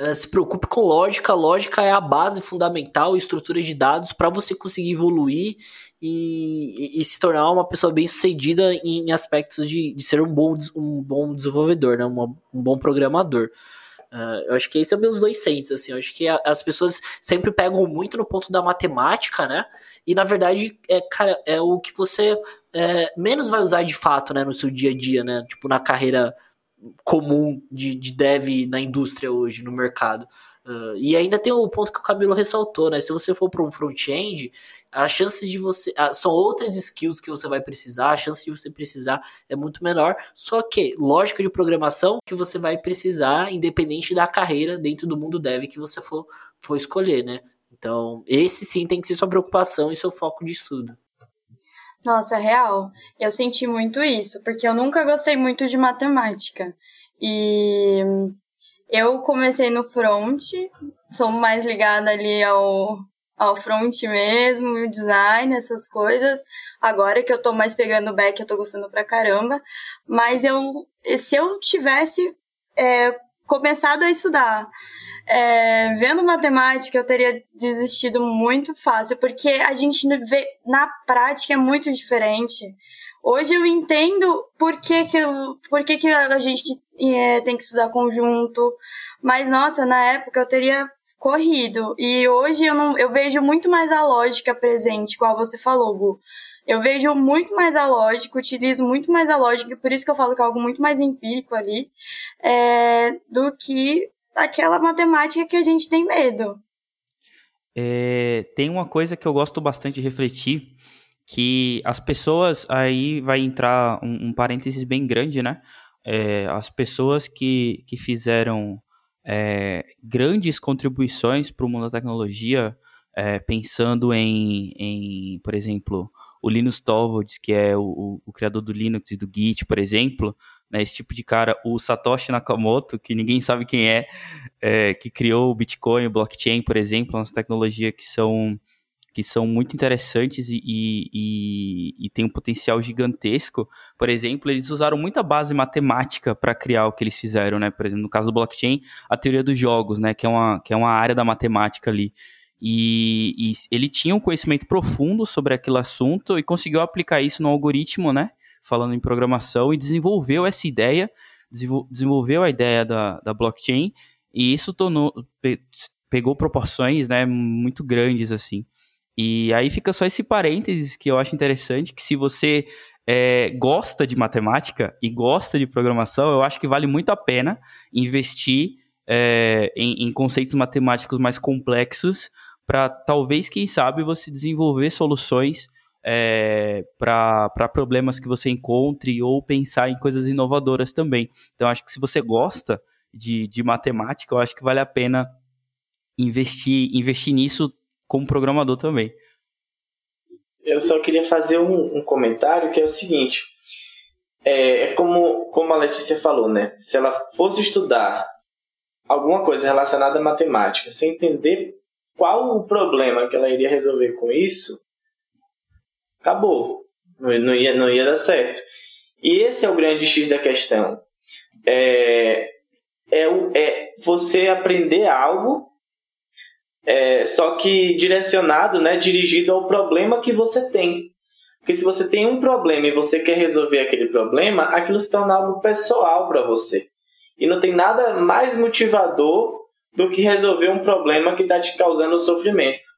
Uh, se preocupe com lógica. Lógica é a base fundamental, estrutura de dados para você conseguir evoluir e, e, se tornar uma pessoa bem sucedida em aspectos de, de ser um bom, um bom desenvolvedor, né? Um bom programador. Uh, eu acho que esses são meus dois centros, assim. Eu acho que a, as pessoas sempre pegam muito no ponto da matemática, né? E na verdade, é, cara, é o que você é, menos vai usar de fato, né, no seu dia a dia, né? Tipo, na carreira comum de, de dev na indústria hoje, no mercado. Uh, e ainda tem o ponto que o Camilo ressaltou, né? Se você for para um front-end, a chance de você. são outras skills que você vai precisar, a chance de você precisar é muito menor. Só que lógica de programação que você vai precisar, independente da carreira dentro do mundo dev que você for, for escolher, né? Então, esse sim tem que ser sua preocupação e seu foco de estudo. Nossa, real. Eu senti muito isso, porque eu nunca gostei muito de matemática. E eu comecei no front, sou mais ligada ali ao, ao front mesmo, design, essas coisas. Agora que eu tô mais pegando back, eu tô gostando pra caramba. Mas eu, se eu tivesse é, começado a estudar é, vendo matemática, eu teria desistido muito fácil, porque a gente vê na prática é muito diferente. Hoje eu entendo por que, que, por que, que a gente é, tem que estudar conjunto, mas nossa, na época eu teria corrido. E hoje eu, não, eu vejo muito mais a lógica presente, igual você falou, Gu. Eu vejo muito mais a lógica, utilizo muito mais a lógica, por isso que eu falo que é algo muito mais empírico ali, é, do que aquela matemática que a gente tem medo. É, tem uma coisa que eu gosto bastante de refletir, que as pessoas, aí vai entrar um, um parênteses bem grande, né? É, as pessoas que, que fizeram é, grandes contribuições para o mundo da tecnologia, é, pensando em, em, por exemplo, o Linus Torvalds, que é o, o, criador do Linux e do Git, por exemplo, né, esse tipo de cara, o Satoshi Nakamoto, que ninguém sabe quem é, é que criou o Bitcoin, o blockchain, por exemplo, umas tecnologias que são que são muito interessantes e, e, e, tem um potencial gigantesco. Por exemplo, eles usaram muita base matemática para criar o que eles fizeram, né? Por exemplo, no caso do blockchain, a teoria dos jogos, né? Que é uma, que é uma área da matemática ali. E, e ele tinha um conhecimento profundo sobre aquele assunto e conseguiu aplicar isso no algoritmo, né? Falando em programação, e desenvolveu essa ideia, desenvolveu a ideia da, da blockchain, e isso tornou, pegou proporções né, muito grandes, assim. E aí fica só esse parênteses que eu acho interessante, que se você é, gosta de matemática e gosta de programação, eu acho que vale muito a pena investir é, em, em conceitos matemáticos mais complexos para talvez, quem sabe, você desenvolver soluções é, para problemas que você encontre ou pensar em coisas inovadoras também. Então, acho que se você gosta de, de matemática, eu acho que vale a pena investir, investir nisso como programador também. Eu só queria fazer um, um comentário que é o seguinte. É, é, como, como a Letícia falou, né? Se ela fosse estudar alguma coisa relacionada à matemática, sem entender qual o problema que ela iria resolver com isso, acabou. Não, não, ia, não ia dar certo. E esse é o grande X da questão. é, é, é você aprender algo, é, só que direcionado, né, dirigido ao problema que você tem. Porque se você tem um problema e você quer resolver aquele problema, aquilo se torna algo pessoal para você. E não tem nada mais motivador do que resolver um problema que está te causando sofrimento,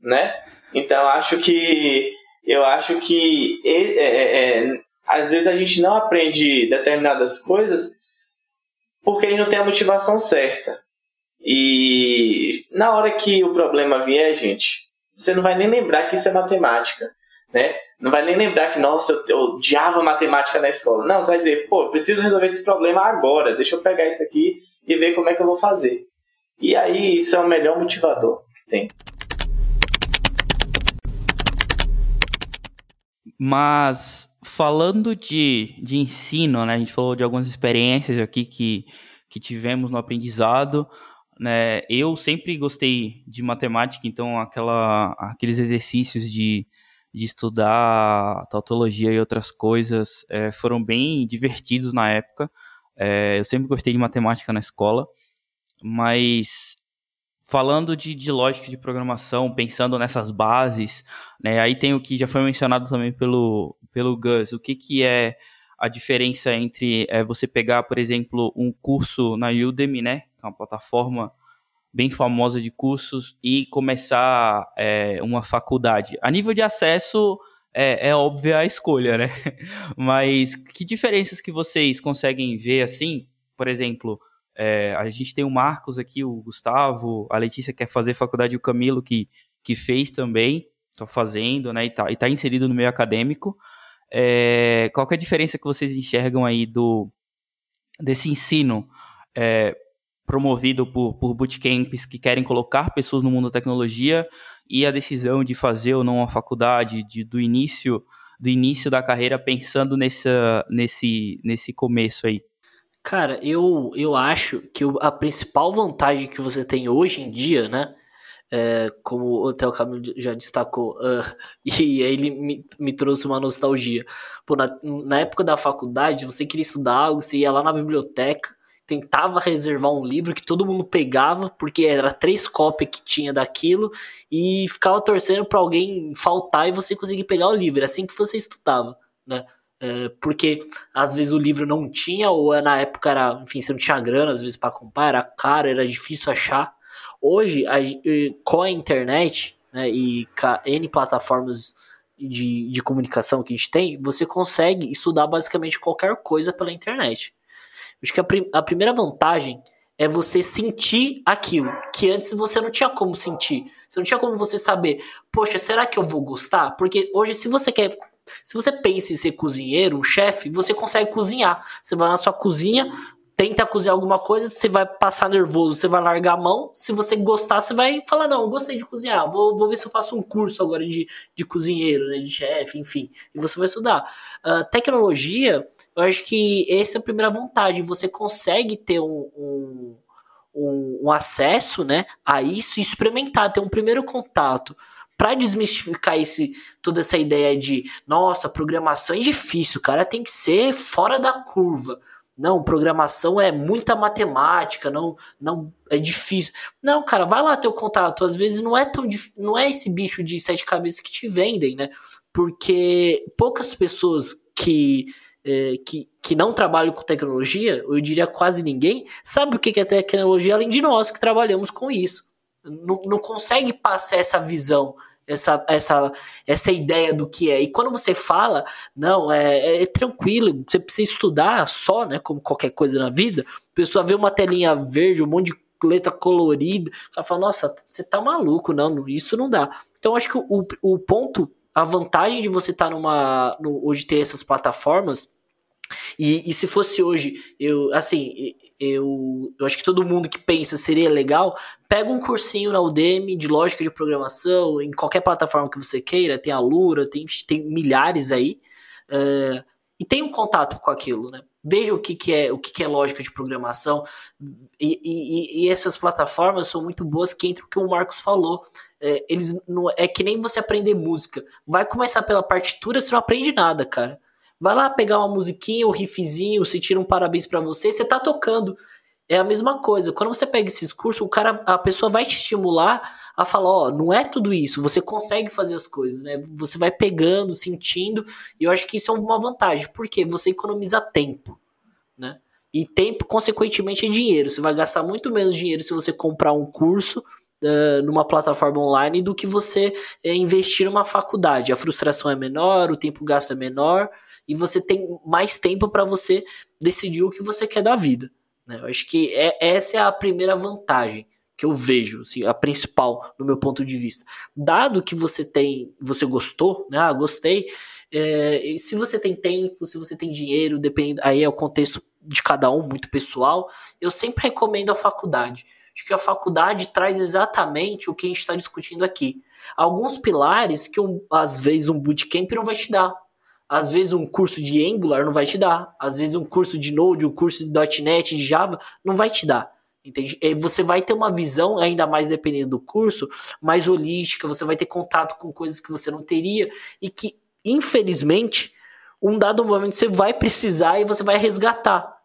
né? Então acho que eu acho que é, é, é, às vezes a gente não aprende determinadas coisas porque a gente não tem a motivação certa. E na hora que o problema vier, gente, você não vai nem lembrar que isso é matemática, né? Não vai nem lembrar que, nossa, eu, odiava matemática na escola. Não, você vai dizer, pô, preciso resolver esse problema agora, deixa eu pegar isso aqui e ver como é que eu vou fazer. E aí, isso é o melhor motivador que tem. Mas falando de, de ensino, né? A gente falou de algumas experiências aqui que, que tivemos no aprendizado. Né? Eu sempre gostei de matemática, então aquela, aqueles exercícios de, de estudar tautologia e outras coisas é, foram bem divertidos na época. É, eu sempre gostei de matemática na escola, mas falando de, de lógica de programação, pensando nessas bases, né, aí tem o que já foi mencionado também pelo, pelo Gus, o que, que é a diferença entre é, você pegar, por exemplo, um curso na Udemy, né, que é uma plataforma bem famosa de cursos, e começar é, uma faculdade. A nível de acesso, é, é óbvia a escolha, né? Mas que diferenças que vocês conseguem ver, assim, por exemplo, é, a gente tem o Marcos aqui, o Gustavo, a Letícia quer fazer faculdade, o Camilo que, que fez também, está fazendo, né, e está tá inserido no meio acadêmico. É, qual é a diferença que vocês enxergam aí do desse ensino é, promovido por, por bootcamps que querem colocar pessoas no mundo da tecnologia e a decisão de fazer ou não a faculdade, de, do início do início da carreira pensando nessa, nesse, nesse começo aí? Cara, eu, eu acho que a principal vantagem que você tem hoje em dia, né? É, como o Theo Camilo já destacou, uh, e ele me, me trouxe uma nostalgia. Pô, na, na época da faculdade, você queria estudar algo, você ia lá na biblioteca, tentava reservar um livro que todo mundo pegava, porque era três cópias que tinha daquilo, e ficava torcendo para alguém faltar e você conseguir pegar o livro. Era assim que você estudava, né? É, porque às vezes o livro não tinha, ou na época era, enfim, você não tinha grana às vezes para comprar, era caro, era difícil achar. Hoje, a, com a internet né, e N plataformas de, de comunicação que a gente tem, você consegue estudar basicamente qualquer coisa pela internet. Acho que a, prim a primeira vantagem é você sentir aquilo que antes você não tinha como sentir. Você não tinha como você saber, poxa, será que eu vou gostar? Porque hoje, se você quer se você pensa em ser cozinheiro, chefe, você consegue cozinhar. Você vai na sua cozinha, tenta cozinhar alguma coisa, você vai passar nervoso, você vai largar a mão. Se você gostar, você vai falar: Não, gostei de cozinhar, vou, vou ver se eu faço um curso agora de, de cozinheiro, né, de chefe, enfim. E você vai estudar. Uh, tecnologia, eu acho que essa é a primeira vantagem. Você consegue ter um, um, um, um acesso né, a isso e experimentar, ter um primeiro contato para desmistificar esse, toda essa ideia de, nossa, programação é difícil, cara, tem que ser fora da curva. Não, programação é muita matemática, não, não é difícil. Não, cara, vai lá ter o contato. Às vezes não é tão não é esse bicho de sete cabeças que te vendem, né? Porque poucas pessoas que é, que, que não trabalham com tecnologia, eu diria quase ninguém, sabe o que é tecnologia além de nós que trabalhamos com isso não, não consegue passar essa visão, essa, essa, essa ideia do que é. E quando você fala, não, é, é, é tranquilo, você precisa estudar só, né? Como qualquer coisa na vida, a pessoa vê uma telinha verde, um monte de letra colorida, ela fala, nossa, você tá maluco, não, isso não dá. Então acho que o, o ponto, a vantagem de você estar tá numa. No, hoje ter essas plataformas. E, e se fosse hoje, eu assim, eu, eu acho que todo mundo que pensa seria legal, pega um cursinho na Udemy de lógica de programação, em qualquer plataforma que você queira, tem a Lura, tem, tem milhares aí, uh, e tem um contato com aquilo, né? Veja o que, que é o que, que é lógica de programação e, e, e, essas plataformas são muito boas que entra o que o Marcos falou. É, eles não, é que nem você aprender música. Vai começar pela partitura, você não aprende nada, cara Vai lá pegar uma musiquinha, um riffzinho, se tira um parabéns para você, você tá tocando. É a mesma coisa. Quando você pega esses cursos, o cara, a pessoa vai te estimular a falar, ó, oh, não é tudo isso, você consegue fazer as coisas, né? Você vai pegando, sentindo, e eu acho que isso é uma vantagem, porque você economiza tempo, né? E tempo, consequentemente, é dinheiro. Você vai gastar muito menos dinheiro se você comprar um curso uh, numa plataforma online do que você uh, investir numa faculdade. A frustração é menor, o tempo gasto é menor, e você tem mais tempo para você decidir o que você quer da vida. Né? Eu acho que é, essa é a primeira vantagem que eu vejo, assim, a principal do meu ponto de vista. Dado que você tem, você gostou, né? Ah, gostei. É, se você tem tempo, se você tem dinheiro, depende, aí é o contexto de cada um, muito pessoal. Eu sempre recomendo a faculdade. Acho que a faculdade traz exatamente o que a gente está discutindo aqui. Alguns pilares que um, às vezes um bootcamp não vai te dar. Às vezes um curso de Angular não vai te dar. Às vezes um curso de Node, um curso de .NET, de Java, não vai te dar. Entende? E você vai ter uma visão, ainda mais dependendo do curso, mais holística, você vai ter contato com coisas que você não teria e que, infelizmente, um dado momento você vai precisar e você vai resgatar.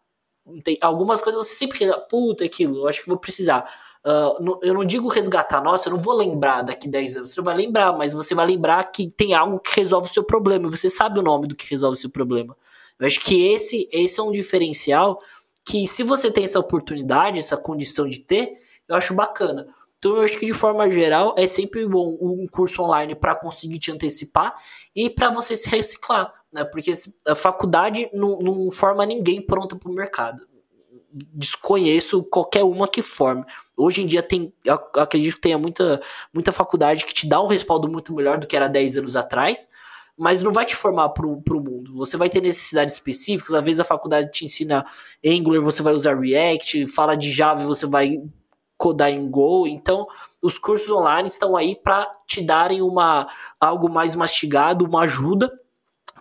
Tem algumas coisas você sempre puta, aquilo, eu acho que vou precisar. Uh, eu não digo resgatar, nossa, eu não vou lembrar daqui 10 anos. Você vai lembrar, mas você vai lembrar que tem algo que resolve o seu problema. E você sabe o nome do que resolve o seu problema. Eu acho que esse, esse é um diferencial que, se você tem essa oportunidade, essa condição de ter, eu acho bacana. Então, eu acho que de forma geral é sempre bom um curso online para conseguir te antecipar e para você se reciclar, né? Porque a faculdade não, não forma ninguém pronto para o mercado desconheço qualquer uma que forme. Hoje em dia tem, acredito que tenha muita, muita faculdade que te dá um respaldo muito melhor do que era 10 anos atrás, mas não vai te formar para o mundo. Você vai ter necessidades específicas, às vezes a faculdade te ensina Angular, você vai usar React, fala de Java, você vai codar em Go. Então, os cursos online estão aí para te darem uma algo mais mastigado, uma ajuda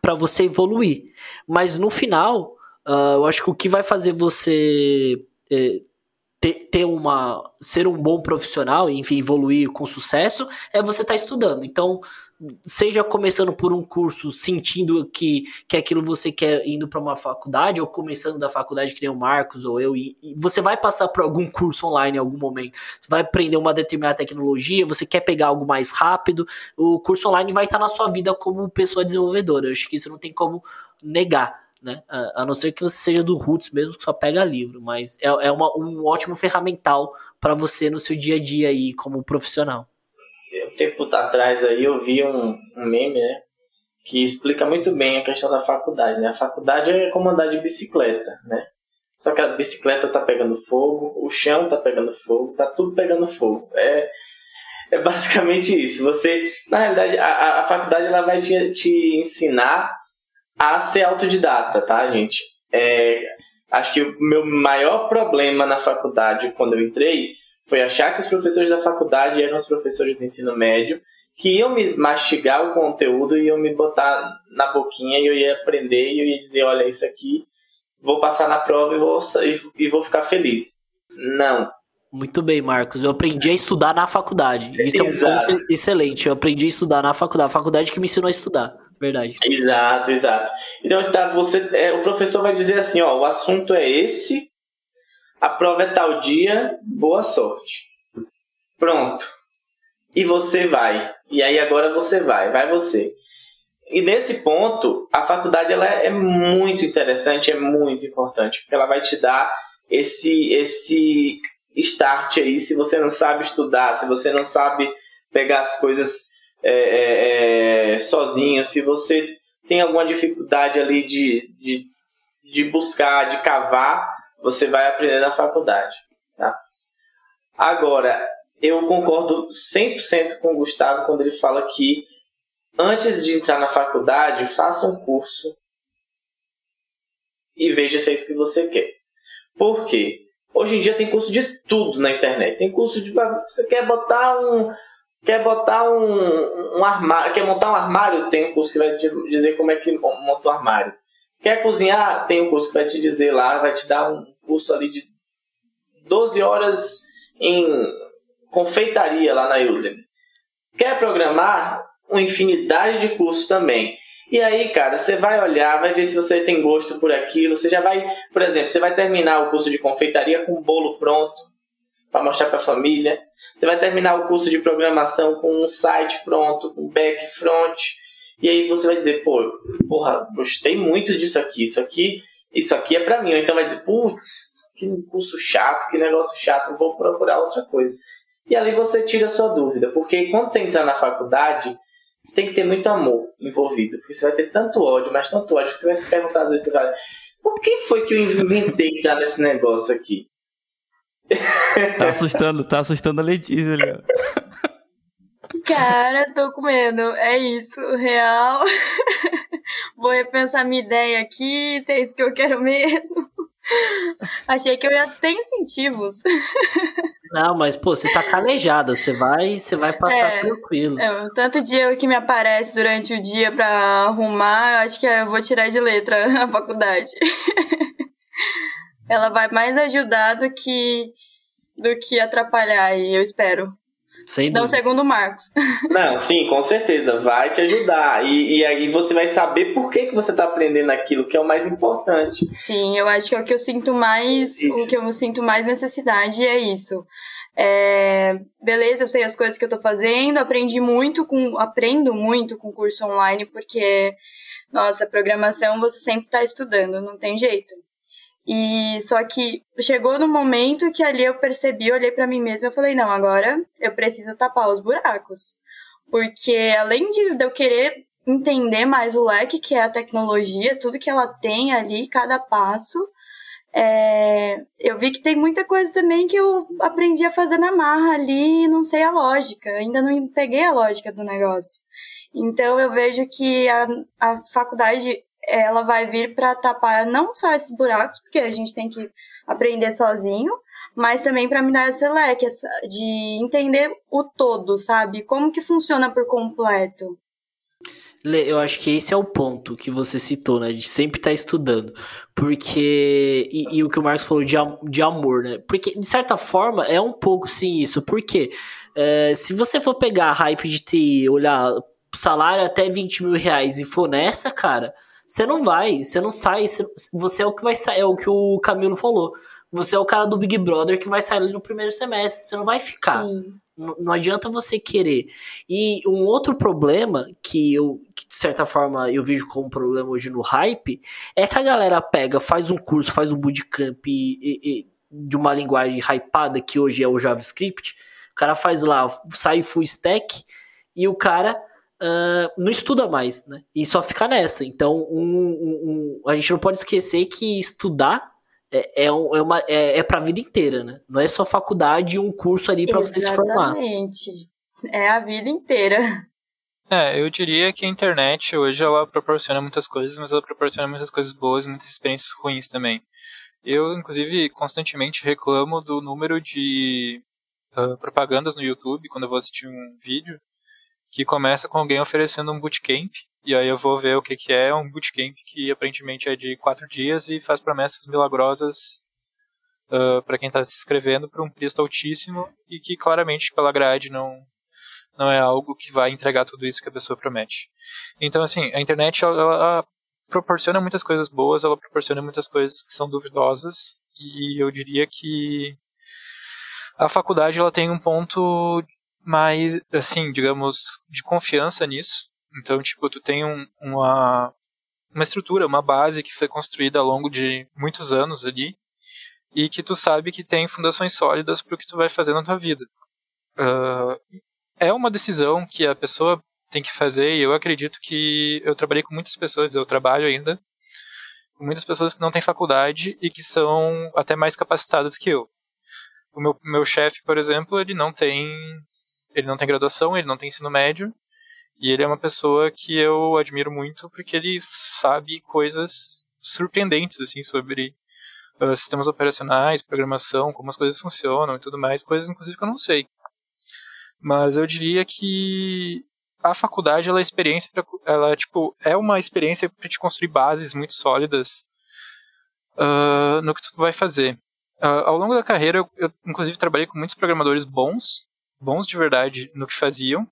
para você evoluir. Mas no final, Uh, eu acho que o que vai fazer você é, ter, ter, uma ser um bom profissional, enfim, evoluir com sucesso, é você estar tá estudando. Então, seja começando por um curso, sentindo que, que aquilo você quer indo para uma faculdade, ou começando da faculdade, que nem o Marcos ou eu, e, e, você vai passar por algum curso online em algum momento. Você vai aprender uma determinada tecnologia, você quer pegar algo mais rápido, o curso online vai estar tá na sua vida como pessoa desenvolvedora. Eu acho que isso não tem como negar né? A, não ser que você seja do Roots mesmo, que só pega livro, mas é, é uma, um ótimo ferramental para você no seu dia a dia aí como profissional. Um tempo atrás aí eu vi um, um meme, né? Que explica muito bem a questão da faculdade, né? A faculdade é como andar de bicicleta, né? Só que a bicicleta tá pegando fogo, o chão tá pegando fogo, tá tudo pegando fogo. É, é basicamente isso. Você, na realidade, a, a faculdade ela vai te, te ensinar a ser autodidata, tá, gente? É, acho que o meu maior problema na faculdade, quando eu entrei, foi achar que os professores da faculdade eram os professores do ensino médio, que iam me mastigar o conteúdo e iam me botar na boquinha e eu ia aprender e eu ia dizer, olha, isso aqui, vou passar na prova e vou, e vou ficar feliz. Não. Muito bem, Marcos. Eu aprendi a estudar na faculdade. Isso Exato. é um ponto excelente. Eu aprendi a estudar na faculdade. A faculdade que me ensinou a estudar. Verdade. Exato, exato. Então, tá, você, é, o professor vai dizer assim, ó, o assunto é esse, a prova é tal dia, boa sorte. Pronto. E você vai. E aí agora você vai, vai você. E nesse ponto, a faculdade ela é muito interessante, é muito importante, porque ela vai te dar esse esse start aí, se você não sabe estudar, se você não sabe pegar as coisas é, é, é, sozinho, se você tem alguma dificuldade ali de, de, de buscar, de cavar, você vai aprender na faculdade. Tá? Agora, eu concordo 100% com o Gustavo quando ele fala que antes de entrar na faculdade, faça um curso e veja se é isso que você quer. Por quê? Hoje em dia tem curso de tudo na internet. Tem curso de. Você quer botar um, Quer botar um, um armário, quer montar um armário, tem um curso que vai te dizer como é que monta um armário. Quer cozinhar, tem um curso que vai te dizer lá, vai te dar um curso ali de 12 horas em confeitaria lá na Udemy. Quer programar? Uma infinidade de cursos também. E aí, cara, você vai olhar, vai ver se você tem gosto por aquilo. Você já vai, por exemplo, você vai terminar o curso de confeitaria com um bolo pronto para mostrar para a família. Você vai terminar o curso de programação com um site pronto, com back, front. E aí você vai dizer, pô, porra, gostei muito disso aqui. Isso aqui, isso aqui é para mim. Ou então vai dizer, putz, que curso chato, que negócio chato, vou procurar outra coisa. E ali você tira a sua dúvida, porque quando você entrar na faculdade, tem que ter muito amor envolvido, porque você vai ter tanto ódio, mas tanto ódio, que você vai se perguntar às vezes, por que foi que eu inventei estar nesse negócio aqui? Tá assustando, tá assustando a Letícia ali, Cara, tô com medo. É isso, real. Vou repensar minha ideia aqui, se é isso que eu quero mesmo. Achei que eu ia ter incentivos. Não, mas pô, você tá calejada, você vai, você vai passar é, tranquilo. É, tanto dia que me aparece durante o dia para arrumar, eu acho que eu vou tirar de letra a faculdade. Ela vai mais ajudar do que do que atrapalhar, e eu espero. Sem Não, segundo o Marcos. Não, sim, com certeza. Vai te ajudar. E, e aí você vai saber por que, que você está aprendendo aquilo, que é o mais importante. Sim, eu acho que é o que eu sinto mais. Isso. O que eu sinto mais necessidade é isso. É, beleza, eu sei as coisas que eu tô fazendo, aprendi muito com. Aprendo muito com curso online, porque, nossa, programação você sempre tá estudando, não tem jeito. E só que chegou no momento que ali eu percebi, olhei para mim mesma e falei, não, agora eu preciso tapar os buracos. Porque além de, de eu querer entender mais o leque que é a tecnologia, tudo que ela tem ali, cada passo, é, eu vi que tem muita coisa também que eu aprendi a fazer na marra ali e não sei a lógica, ainda não peguei a lógica do negócio. Então eu vejo que a, a faculdade ela vai vir para tapar não só esses buracos, porque a gente tem que aprender sozinho, mas também para me dar esse leque de entender o todo, sabe? Como que funciona por completo. Eu acho que esse é o ponto que você citou, né? De sempre estar tá estudando. Porque. E, e, o que o Marcos falou de, de amor, né? Porque, de certa forma, é um pouco sim isso. Porque é, se você for pegar a hype de ter, olhar salário até 20 mil reais e for nessa, cara, você não vai, você não sai, você é o que vai sair, é o que o Camilo falou. Você é o cara do Big Brother que vai sair no primeiro semestre, você não vai ficar. Não, não adianta você querer. E um outro problema que eu, que de certa forma, eu vejo como problema hoje no hype, é que a galera pega, faz um curso, faz um bootcamp e, e, de uma linguagem hypada, que hoje é o JavaScript, o cara faz lá, sai full stack, e o cara uh, não estuda mais, né? E só fica nessa. Então, um, um, um, a gente não pode esquecer que estudar é, é, um, é, uma, é, é pra vida inteira, né? Não é só faculdade e um curso ali para você se formar. Exatamente. É a vida inteira. É, eu diria que a internet hoje ela proporciona muitas coisas, mas ela proporciona muitas coisas boas e muitas experiências ruins também. Eu, inclusive, constantemente reclamo do número de uh, propagandas no YouTube quando eu vou assistir um vídeo que começa com alguém oferecendo um bootcamp, e aí eu vou ver o que, que é um bootcamp que aparentemente é de quatro dias e faz promessas milagrosas uh, para quem está se inscrevendo por um preço altíssimo e que claramente pela grade não não é algo que vai entregar tudo isso que a pessoa promete. Então assim, a internet ela, ela proporciona muitas coisas boas, ela proporciona muitas coisas que são duvidosas e eu diria que a faculdade ela tem um ponto mais, assim, digamos, de confiança nisso. Então, tipo, tu tem um, uma, uma estrutura, uma base que foi construída ao longo de muitos anos ali e que tu sabe que tem fundações sólidas para o que tu vai fazer na tua vida. Uh, é uma decisão que a pessoa tem que fazer e eu acredito que eu trabalhei com muitas pessoas, eu trabalho ainda com muitas pessoas que não têm faculdade e que são até mais capacitadas que eu. O meu, meu chefe, por exemplo, ele não tem ele não tem graduação, ele não tem ensino médio, e ele é uma pessoa que eu admiro muito porque ele sabe coisas surpreendentes assim sobre uh, sistemas operacionais, programação, como as coisas funcionam e tudo mais, coisas inclusive que eu não sei. Mas eu diria que a faculdade ela é experiência pra, ela tipo é uma experiência para te construir bases muito sólidas uh, no que tu vai fazer. Uh, ao longo da carreira, eu, eu, inclusive trabalhei com muitos programadores bons bons de verdade no que faziam,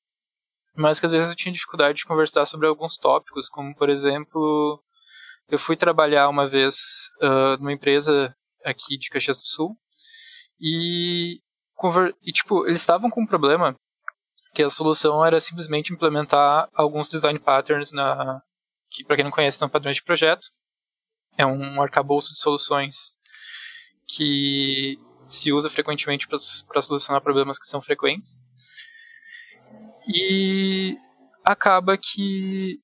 mas que às vezes eu tinha dificuldade de conversar sobre alguns tópicos, como por exemplo, eu fui trabalhar uma vez uh, numa empresa aqui de Caxias do Sul e, e tipo, eles estavam com um problema que a solução era simplesmente implementar alguns design patterns na que para quem não conhece são padrões de projeto. É um arcabouço de soluções que se usa frequentemente para solucionar problemas que são frequentes e acaba que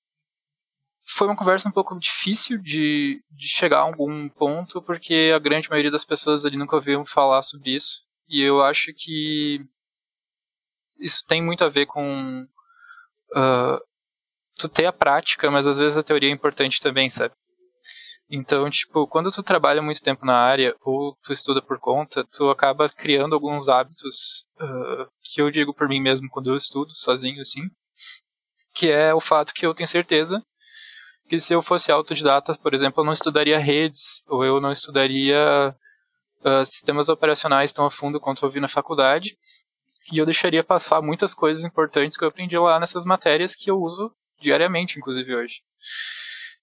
foi uma conversa um pouco difícil de, de chegar a algum ponto, porque a grande maioria das pessoas ali nunca ouviram falar sobre isso. E eu acho que isso tem muito a ver com uh, tu ter a prática, mas às vezes a teoria é importante também, sabe? Então, tipo, quando tu trabalha muito tempo na área ou tu estuda por conta, tu acaba criando alguns hábitos uh, que eu digo por mim mesmo quando eu estudo sozinho, assim, que é o fato que eu tenho certeza que se eu fosse autodidata, por exemplo, eu não estudaria redes ou eu não estudaria uh, sistemas operacionais tão a fundo quanto eu vi na faculdade e eu deixaria passar muitas coisas importantes que eu aprendi lá nessas matérias que eu uso diariamente, inclusive hoje.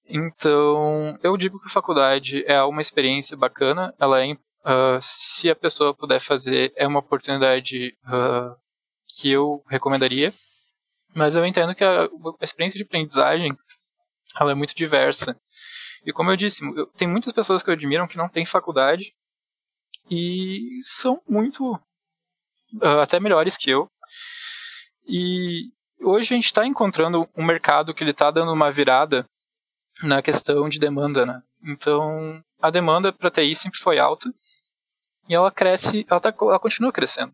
Então, eu digo que a faculdade é uma experiência bacana, ela é, uh, se a pessoa puder fazer, é uma oportunidade uh, que eu recomendaria, mas eu entendo que a, a, experiência de aprendizagem ela é muito diversa. E como eu disse, eu, tem muitas pessoas que eu admiro que não têm faculdade e são muito uh, até melhores que eu. E hoje a gente está encontrando um mercado que ele está dando uma virada na questão de demanda, né? Então, a demanda para TI sempre foi alta e ela cresce, ela, tá, ela continua crescendo.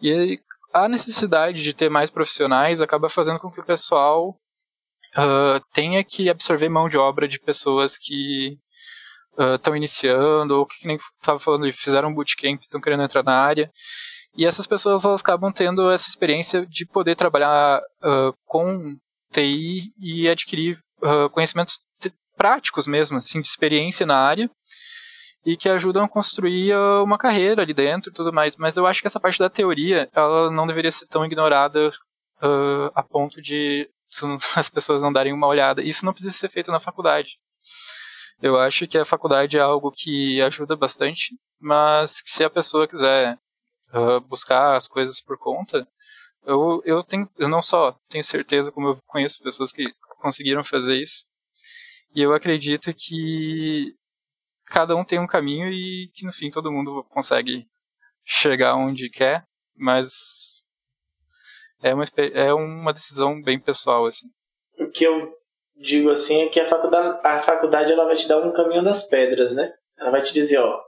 E a necessidade de ter mais profissionais acaba fazendo com que o pessoal uh, tenha que absorver mão de obra de pessoas que estão uh, iniciando ou que nem estava falando, fizeram um bootcamp, estão querendo entrar na área. E essas pessoas elas acabam tendo essa experiência de poder trabalhar uh, com TI e adquirir uh, conhecimentos práticos mesmo, assim, de experiência na área e que ajudam a construir uh, uma carreira ali dentro e tudo mais. Mas eu acho que essa parte da teoria, ela não deveria ser tão ignorada uh, a ponto de as pessoas não darem uma olhada. Isso não precisa ser feito na faculdade. Eu acho que a faculdade é algo que ajuda bastante, mas se a pessoa quiser uh, buscar as coisas por conta, eu, eu, tenho, eu não só tenho certeza, como eu conheço pessoas que conseguiram fazer isso. E eu acredito que cada um tem um caminho e que no fim todo mundo consegue chegar onde quer, mas é uma, é uma decisão bem pessoal, assim. O que eu digo assim é que a faculdade, a faculdade ela vai te dar um caminho das pedras, né? Ela vai te dizer, ó,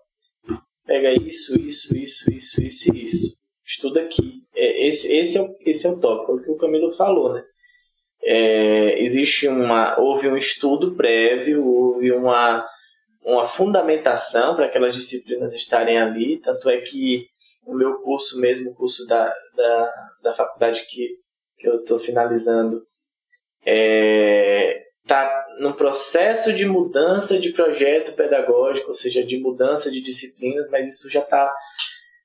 pega isso, isso, isso, isso, isso e isso. Estuda aqui. É, esse, esse, é o, esse é o tópico, é o que o Camilo falou, né? É, existe uma houve um estudo prévio houve uma uma fundamentação para aquelas disciplinas estarem ali. Tanto é que o meu curso mesmo o curso da, da, da faculdade que, que eu estou finalizando está é, tá no processo de mudança de projeto pedagógico ou seja de mudança de disciplinas mas isso já está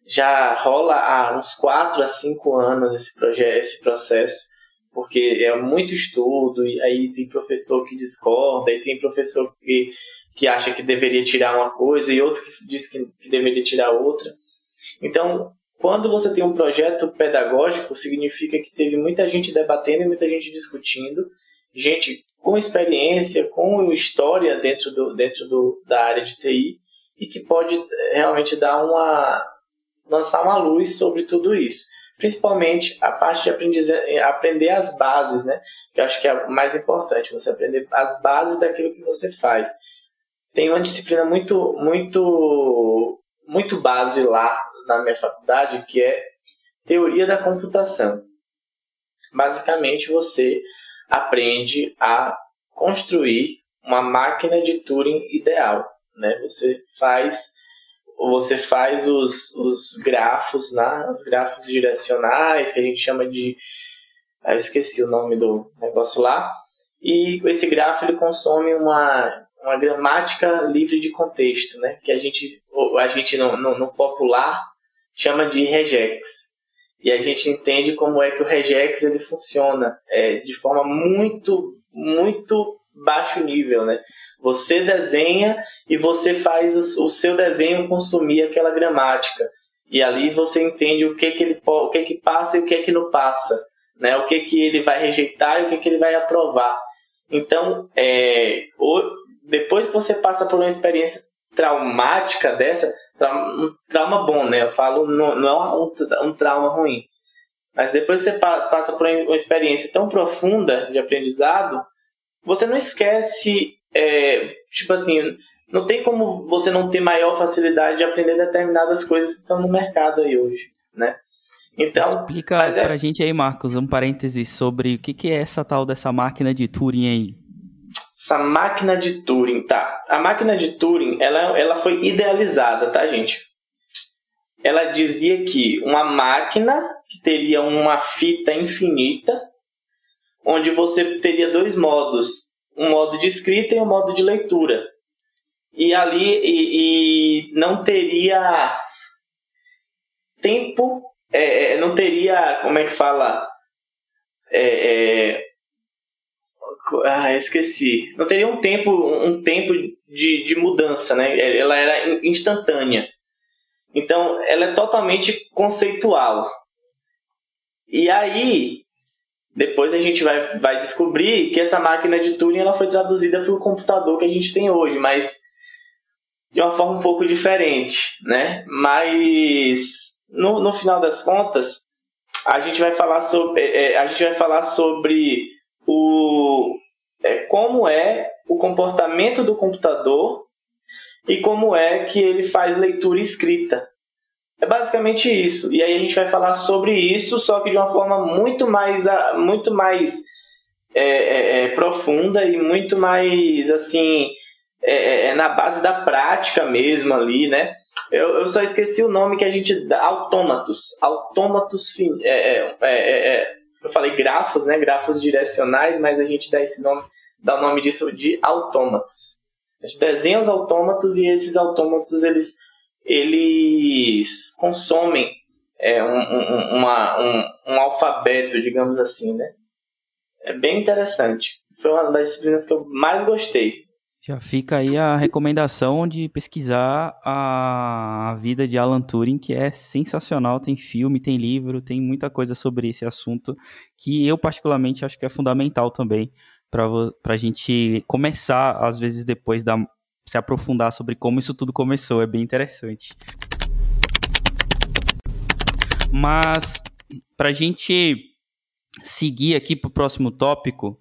já rola há uns 4 a 5 anos esse projeto esse processo porque é muito estudo, e aí tem professor que discorda, e tem professor que, que acha que deveria tirar uma coisa e outro que diz que, que deveria tirar outra. Então, quando você tem um projeto pedagógico, significa que teve muita gente debatendo e muita gente discutindo, gente com experiência, com história dentro, do, dentro do, da área de TI, e que pode realmente dar uma lançar uma luz sobre tudo isso principalmente a parte de aprender, as bases, né? Que eu acho que é o mais importante, você aprender as bases daquilo que você faz. Tem uma disciplina muito, muito, muito base lá na minha faculdade, que é teoria da computação. Basicamente, você aprende a construir uma máquina de Turing ideal, né? Você faz você faz os, os grafos, né? os grafos direcionais, que a gente chama de. Ah, eu esqueci o nome do negócio lá. E esse grafo ele consome uma, uma gramática livre de contexto, né? que a gente, a gente no, no, no popular chama de regex. e a gente entende como é que o regex ele funciona é, de forma muito, muito baixo nível, né? Você desenha e você faz o seu desenho consumir aquela gramática. E ali você entende o que que ele o que que passa e o que que não passa, né? O que que ele vai rejeitar e o que que ele vai aprovar. Então, é, depois que você passa por uma experiência traumática dessa, um trauma bom, né? Eu falo, não, não é um, um trauma ruim. Mas depois que você passa por uma experiência tão profunda de aprendizado, você não esquece, é, tipo assim, não tem como você não ter maior facilidade de aprender determinadas coisas que estão no mercado aí hoje, né? Então, explica é... pra gente aí, Marcos, um parêntese sobre o que, que é essa tal dessa máquina de Turing aí. Essa máquina de Turing, tá? A máquina de Turing, ela, ela foi idealizada, tá, gente? Ela dizia que uma máquina que teria uma fita infinita, onde você teria dois modos, um modo de escrita e um modo de leitura. E ali e, e não teria tempo, é, é não teria, como é que fala? É, é, ah, esqueci. Não teria um tempo, um tempo de, de mudança, né? Ela era instantânea. Então, ela é totalmente conceitual. E aí, depois a gente vai, vai descobrir que essa máquina de Turing ela foi traduzida para o computador que a gente tem hoje, mas de uma forma um pouco diferente, né? Mas no, no final das contas, a gente vai falar sobre, é, é a gente vai falar sobre o, é, como é o comportamento do computador e como é que ele faz leitura escrita. É basicamente isso. E aí a gente vai falar sobre isso, só que de uma forma muito mais, muito mais é, é, é profunda e muito mais assim é, é, é, na base da prática mesmo ali, né? Eu, eu, só esqueci o nome que a gente dá, autômatos. Autômatos, eu falei grafos, né? Grafos direcionais, mas a gente dá esse nome, dá o nome disso de autômatos. A gente desenha os autômatos e esses autômatos eles eles consomem é, um, um, uma, um, um, alfabeto, digamos assim, né? É bem interessante. Foi uma das disciplinas que eu mais gostei. Já fica aí a recomendação de pesquisar a vida de Alan Turing, que é sensacional. Tem filme, tem livro, tem muita coisa sobre esse assunto que eu particularmente acho que é fundamental também para a gente começar, às vezes depois da se aprofundar sobre como isso tudo começou. É bem interessante. Mas para a gente seguir aqui para o próximo tópico,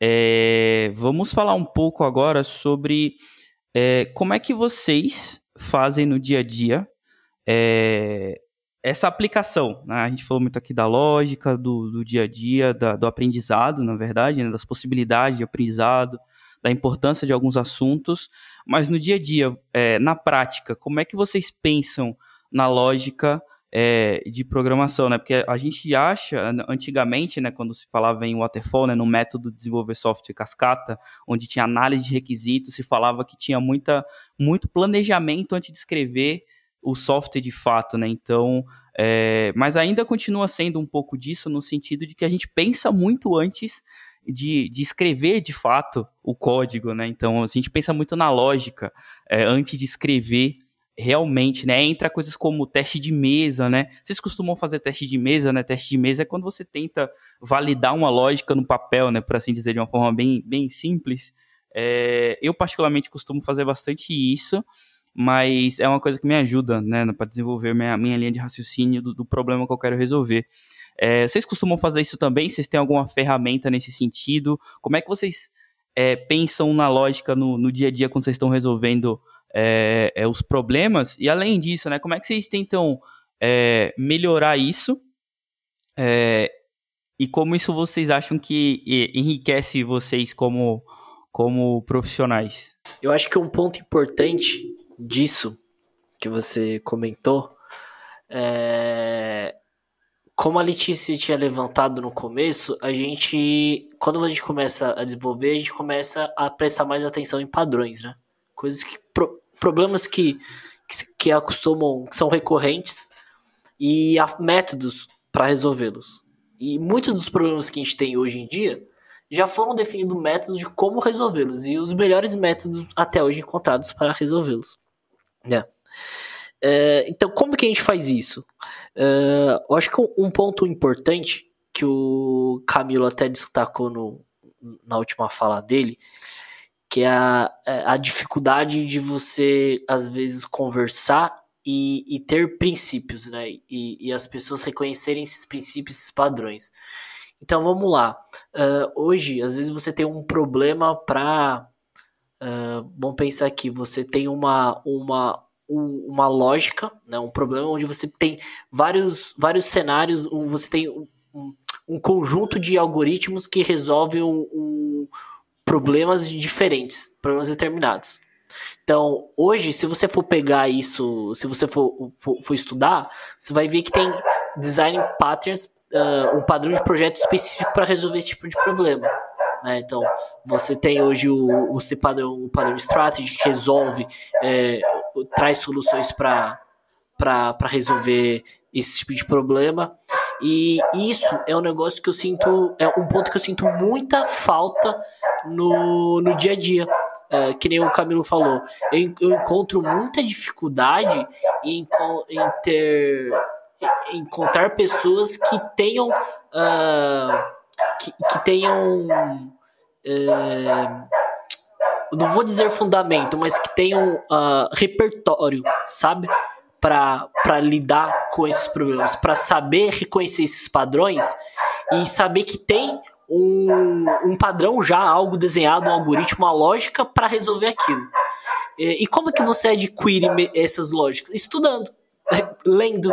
é, vamos falar um pouco agora sobre é, como é que vocês fazem no dia a dia é, essa aplicação. Né? A gente falou muito aqui da lógica, do, do dia a dia, da, do aprendizado, na verdade, né? das possibilidades de aprendizado, da importância de alguns assuntos, mas no dia a dia, é, na prática, como é que vocês pensam na lógica é, de programação, né? Porque a gente acha, antigamente, né, quando se falava em waterfall, né, no método de desenvolver software cascata, onde tinha análise de requisitos, se falava que tinha muita, muito planejamento antes de escrever o software de fato, né? Então, é, mas ainda continua sendo um pouco disso no sentido de que a gente pensa muito antes de, de escrever de fato o código, né? Então a gente pensa muito na lógica é, antes de escrever realmente, né? Entra coisas como teste de mesa, né? Vocês costumam fazer teste de mesa, né? Teste de mesa é quando você tenta validar uma lógica no papel, né? Por assim dizer, de uma forma bem, bem simples. É, eu particularmente costumo fazer bastante isso, mas é uma coisa que me ajuda, né? Para desenvolver minha, minha linha de raciocínio do, do problema que eu quero resolver. É, vocês costumam fazer isso também? Vocês têm alguma ferramenta nesse sentido? Como é que vocês é, pensam na lógica no, no, dia a dia quando vocês estão resolvendo é, é os problemas? E além disso, né, como é que vocês tentam é, melhorar isso? É, e como isso vocês acham que enriquece vocês como, como profissionais? Eu acho que um ponto importante disso que você comentou é, como a Letícia tinha levantado no começo, a gente, quando a gente começa a desenvolver, a gente começa a prestar mais atenção em padrões, né? Coisas que, pro, problemas que, que, que acostumam, que são recorrentes e há métodos para resolvê-los. E muitos dos problemas que a gente tem hoje em dia já foram definidos métodos de como resolvê-los e os melhores métodos até hoje encontrados para resolvê-los. Né? É, então, como que a gente faz isso? É, eu acho que um ponto importante que o Camilo até destacou no, na última fala dele, que é a, é, a dificuldade de você, às vezes, conversar e, e ter princípios, né? E, e, as pessoas reconhecerem esses princípios, esses padrões. Então vamos lá. Uh, hoje, às vezes você tem um problema para. Uh, vamos pensar aqui, você tem uma, uma, uma lógica, né? um problema onde você tem vários, vários cenários, você tem um, um conjunto de algoritmos que resolvem um, um, problemas diferentes, problemas determinados. Então, hoje, se você for pegar isso, se você for, for, for estudar, você vai ver que tem design patterns, uh, um padrão de projeto específico para resolver esse tipo de problema. Né? Então, você tem hoje o, o padrão, o padrão strategy que resolve, é, traz soluções para resolver esse tipo de problema. E isso é um negócio que eu sinto, é um ponto que eu sinto muita falta no, no dia a dia é, que nem o Camilo falou, eu, eu encontro muita dificuldade em, em ter em encontrar pessoas que tenham uh, que, que, tenham uh, não vou dizer fundamento, mas que tenham uh, repertório, sabe? Para lidar com esses problemas, para saber reconhecer esses padrões e saber que tem um, um padrão já, algo desenhado, um algoritmo, uma lógica para resolver aquilo. E, e, como é que você adquire essas lógicas? Estudando, lendo.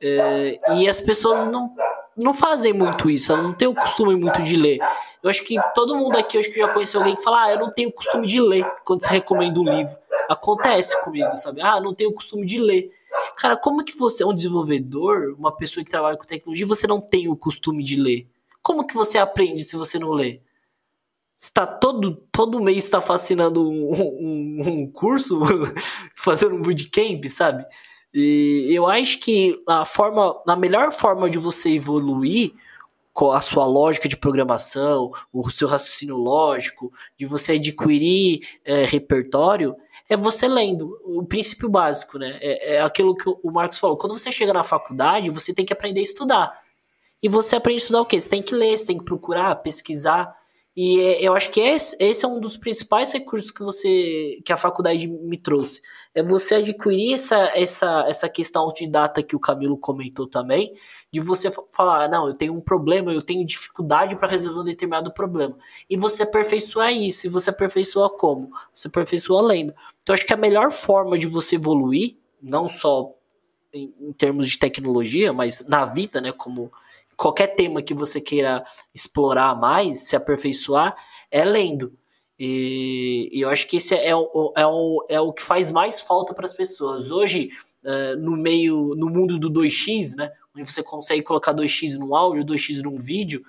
É, e as pessoas não, não fazem muito isso, elas não têm o costume muito de ler. Eu acho que todo mundo aqui eu acho que já conheceu alguém que fala: Ah, eu não tenho o costume de ler quando você recomenda um livro. Acontece comigo, sabe? Ah, não tenho o costume de ler. Cara, como que você é um desenvolvedor, uma pessoa que trabalha com tecnologia, você não tem o costume de ler? Como que você aprende se você não lê? Está todo, todo mês está fascinando um, um, um curso, fazendo um bootcamp, sabe? E eu acho que a forma, a melhor forma de você evoluir com a sua lógica de programação, o seu raciocínio lógico, de você adquirir é, repertório, é você lendo o princípio básico, né? É, é aquilo que o Marcos falou. Quando você chega na faculdade, você tem que aprender a estudar. E você aprende a estudar o quê? Você tem que ler, você tem que procurar, pesquisar. E é, eu acho que esse, é um dos principais recursos que você que a faculdade me trouxe. É você adquirir essa, essa, essa questão de data que o Camilo comentou também, de você falar, não, eu tenho um problema, eu tenho dificuldade para resolver um determinado problema. E você aperfeiçoar isso. E você aperfeiçoa como? Você aperfeiçoa lendo. Então, acho que a melhor forma de você evoluir, não só em, em termos de tecnologia, mas na vida, né, como qualquer tema que você queira explorar mais, se aperfeiçoar, é lendo. E, e eu acho que esse é o, é o, é o que faz mais falta para as pessoas. Hoje, uh, no meio, no mundo do 2x, né, onde você consegue colocar 2x no áudio, 2x num vídeo,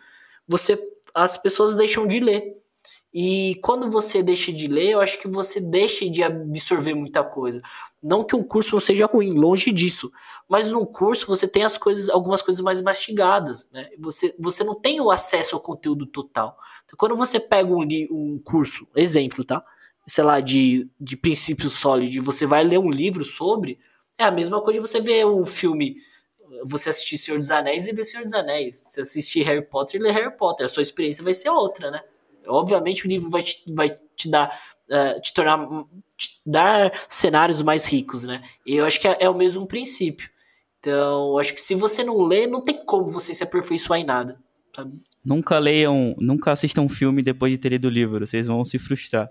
você, as pessoas deixam de ler. E quando você deixa de ler, eu acho que você deixa de absorver muita coisa. Não que um curso não seja ruim, longe disso. Mas num curso você tem as coisas, algumas coisas mais mastigadas, né? Você, você não tem o acesso ao conteúdo total. Então, quando você pega um, um curso, exemplo, tá? Sei lá, de, de princípios sólidos, você vai ler um livro sobre, é a mesma coisa de você ver um filme você assistir Senhor dos Anéis e ler Senhor dos Anéis. Se assistir Harry Potter e ler Harry Potter. A sua experiência vai ser outra, né? Obviamente o livro vai te, vai te dar, uh, te tornar, te dar cenários mais ricos, né? E eu acho que é, é o mesmo princípio. Então, acho que se você não lê, não tem como você se aperfeiçoar em nada. Sabe? Nunca leiam, nunca assistam um filme depois de ter lido o livro, vocês vão se frustrar.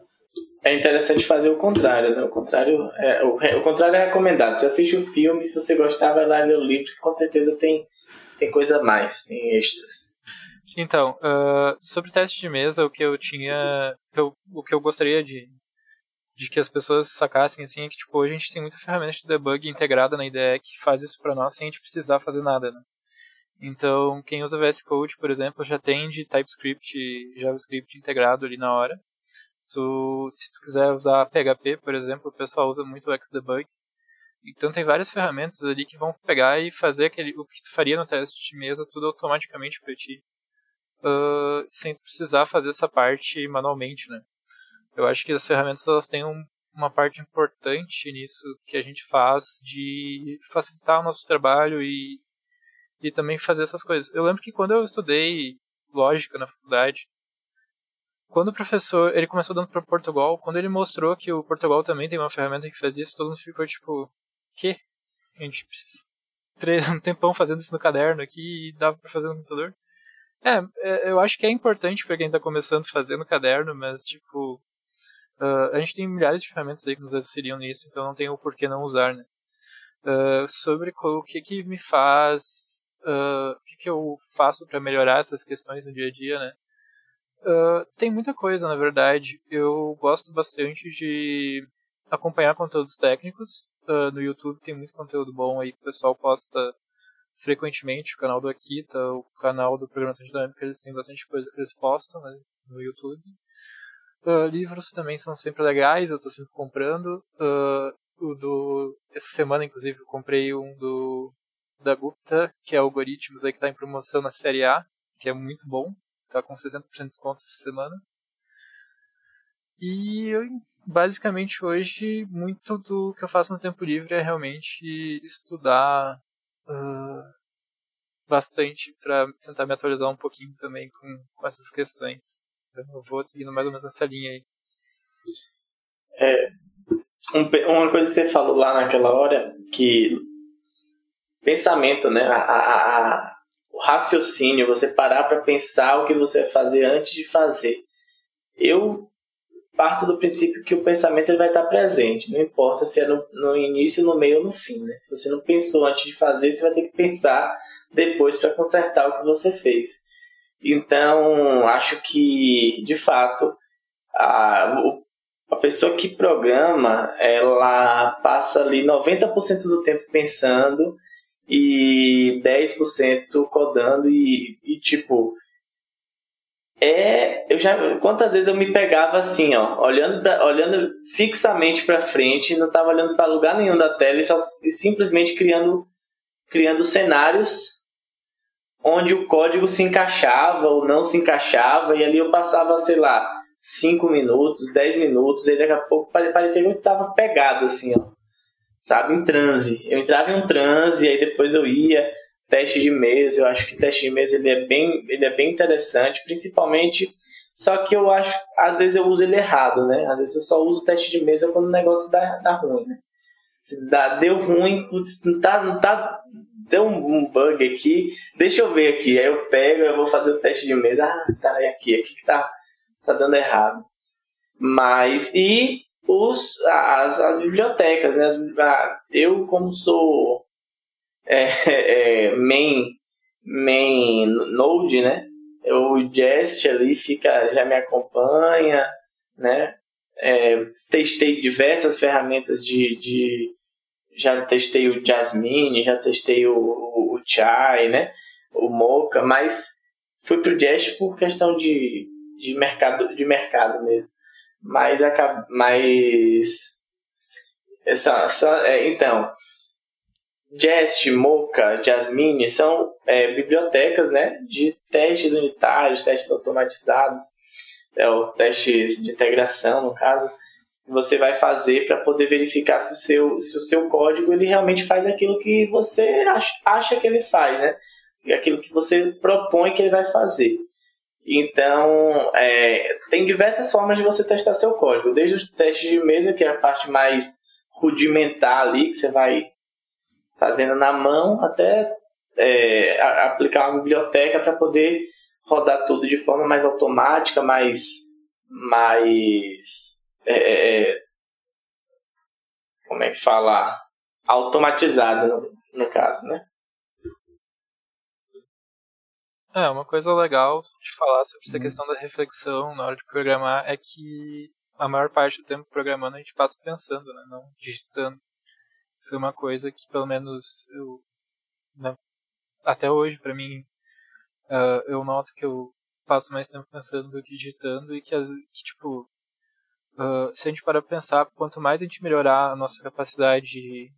É interessante fazer o contrário, né? O contrário é, o, o contrário é recomendado. Você assiste o filme, se você gostar, vai lá ler o livro, que com certeza tem, tem coisa a mais, tem extras. Então, uh, sobre teste de mesa, o que eu tinha. Eu, o que eu gostaria de, de que as pessoas sacassem assim é que tipo, hoje a gente tem muita ferramenta de debug integrada na IDE que faz isso para nós sem a gente precisar fazer nada, né? Então, quem usa VS Code, por exemplo, já tem de TypeScript JavaScript integrado ali na hora. Tu, se tu quiser usar PHP, por exemplo, o pessoal usa muito o Xdebug. Então tem várias ferramentas ali que vão pegar e fazer aquele, o que tu faria no teste de mesa tudo automaticamente para ti, uh, sem precisar fazer essa parte manualmente, né? Eu acho que as ferramentas elas têm um, uma parte importante nisso que a gente faz de facilitar o nosso trabalho e, e também fazer essas coisas. Eu lembro que quando eu estudei lógica na faculdade, quando o professor ele começou dando para Portugal, quando ele mostrou que o Portugal também tem uma ferramenta que faz isso, todo mundo ficou tipo, que? A gente um tempão fazendo isso no caderno aqui e dava para fazer no computador. É, é, eu acho que é importante para quem está começando a fazer no caderno, mas tipo, uh, a gente tem milhares de ferramentas aí que nos auxiliam nisso, então não tem o porquê não usar, né? Uh, sobre o que que me faz, uh, o que que eu faço para melhorar essas questões no dia a dia, né? tem muita coisa, na verdade. Eu gosto bastante de acompanhar conteúdos técnicos. Uh, no YouTube tem muito conteúdo bom aí que o pessoal posta frequentemente. O canal do Akita, o canal do Programação Dinâmica, eles têm bastante coisa que eles postam né, no YouTube. Uh, livros também são sempre legais, eu estou sempre comprando. Uh, o do, essa semana, inclusive, eu comprei um do da Gupta, que é Algoritmos, aí que está em promoção na série A, que é muito bom. Está com 60% de desconto essa semana. E eu basicamente hoje muito do que eu faço no tempo livre é realmente estudar uh, bastante para tentar me atualizar um pouquinho também com, com essas questões. Então eu vou seguindo mais ou menos essa linha aí. É, um, uma coisa que você falou lá naquela hora que pensamento, né? A, a, a, o raciocínio, você parar para pensar o que você vai fazer antes de fazer. Eu parto do princípio que o pensamento ele vai estar presente, não importa se é no, no início, no meio ou no fim. Né? Se você não pensou antes de fazer, você vai ter que pensar depois para consertar o que você fez. Então, acho que, de fato, a, a pessoa que programa, ela passa ali 90% do tempo pensando e 10% codando e, e tipo, é, eu já quantas vezes eu me pegava assim, ó, olhando pra, olhando fixamente para frente, não estava olhando para lugar nenhum da tela e, só, e simplesmente criando criando cenários onde o código se encaixava ou não se encaixava e ali eu passava, sei lá, 5 minutos, 10 minutos, e daqui a pouco parecia que eu estava pegado assim, ó. Sabe, em transe. Eu entrava em um transe, aí depois eu ia teste de mesa, eu acho que teste de mesa ele é bem, ele é bem interessante, principalmente só que eu acho, às vezes eu uso ele errado, né? Às vezes eu só uso teste de mesa quando o negócio dá, dá ruim, né? Se dá, deu ruim, putz, não tá, não tá, deu um, bug aqui, deixa eu ver aqui. Aí eu pego, eu vou fazer o teste de mesa, ah, tá, é aqui, aqui que tá, tá dando errado. Mas, e os, as, as bibliotecas, né? As, eu, como sou é, é, main, main node, né? O Jest ali fica, já me acompanha, né? É, testei diversas ferramentas de, de, já testei o Jasmine, já testei o, o, o Chai, né? O Mocha, mas fui pro Jest por questão de, de mercado de mercado mesmo. Mas mas essa, essa é, então Jest, Mocha, Jasmine são é, bibliotecas né, de testes unitários, testes automatizados, é, ou testes de integração, no caso, você vai fazer para poder verificar se o, seu, se o seu código ele realmente faz aquilo que você acha, acha que ele faz, né? E aquilo que você propõe que ele vai fazer. Então, é, tem diversas formas de você testar seu código, desde os testes de mesa, que é a parte mais rudimentar ali, que você vai fazendo na mão até é, aplicar uma biblioteca para poder rodar tudo de forma mais automática, mais mais é, é, é como é que fala automatizada no, no caso, né? É, uma coisa legal de falar sobre essa uhum. questão da reflexão na hora de programar é que a maior parte do tempo programando a gente passa pensando, né? não digitando. Isso é uma coisa que, pelo menos, eu, né, até hoje, para mim, uh, eu noto que eu passo mais tempo pensando do que digitando e que, que tipo, uh, se a gente parar pensar, quanto mais a gente melhorar a nossa capacidade de,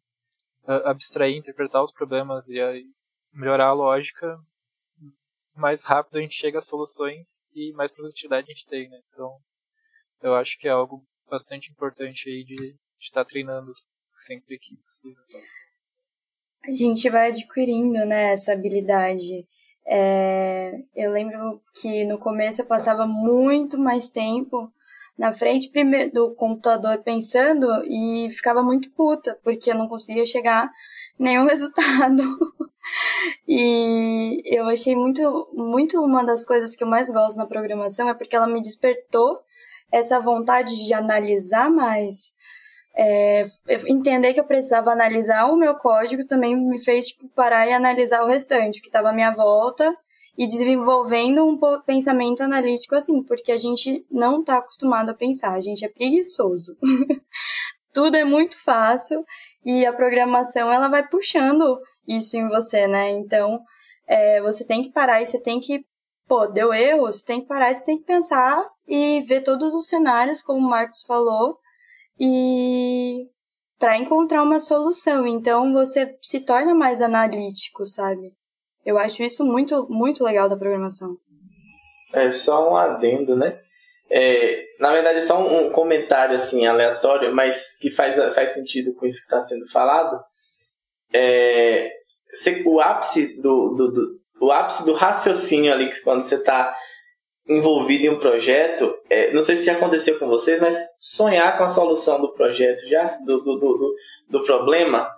abstrair, interpretar os problemas e aí melhorar a lógica, mais rápido a gente chega a soluções e mais produtividade a gente tem, né? Então, eu acho que é algo bastante importante aí de estar tá treinando sempre que possível. A gente vai adquirindo, né, essa habilidade. É, eu lembro que no começo eu passava muito mais tempo na frente do computador pensando e ficava muito puta, porque eu não conseguia chegar nenhum resultado. e eu achei muito, muito uma das coisas que eu mais gosto na programação é porque ela me despertou essa vontade de analisar mais. É, entender que eu precisava analisar o meu código também me fez tipo, parar e analisar o restante, que estava à minha volta, e desenvolvendo um pensamento analítico assim, porque a gente não está acostumado a pensar, a gente é preguiçoso. Tudo é muito fácil e a programação ela vai puxando isso em você, né? Então é, você tem que parar e você tem que, pô, deu erro, você tem que parar e você tem que pensar e ver todos os cenários, como o Marcos falou, e para encontrar uma solução. Então você se torna mais analítico, sabe? Eu acho isso muito, muito legal da programação. É só um adendo, né? É, na verdade, é só um, comentário assim aleatório, mas que faz, faz sentido com isso que está sendo falado. É, o ápice do, do, do, o ápice do raciocínio ali, quando você está envolvido em um projeto, é, não sei se já aconteceu com vocês, mas sonhar com a solução do projeto já, do, do, do, do problema,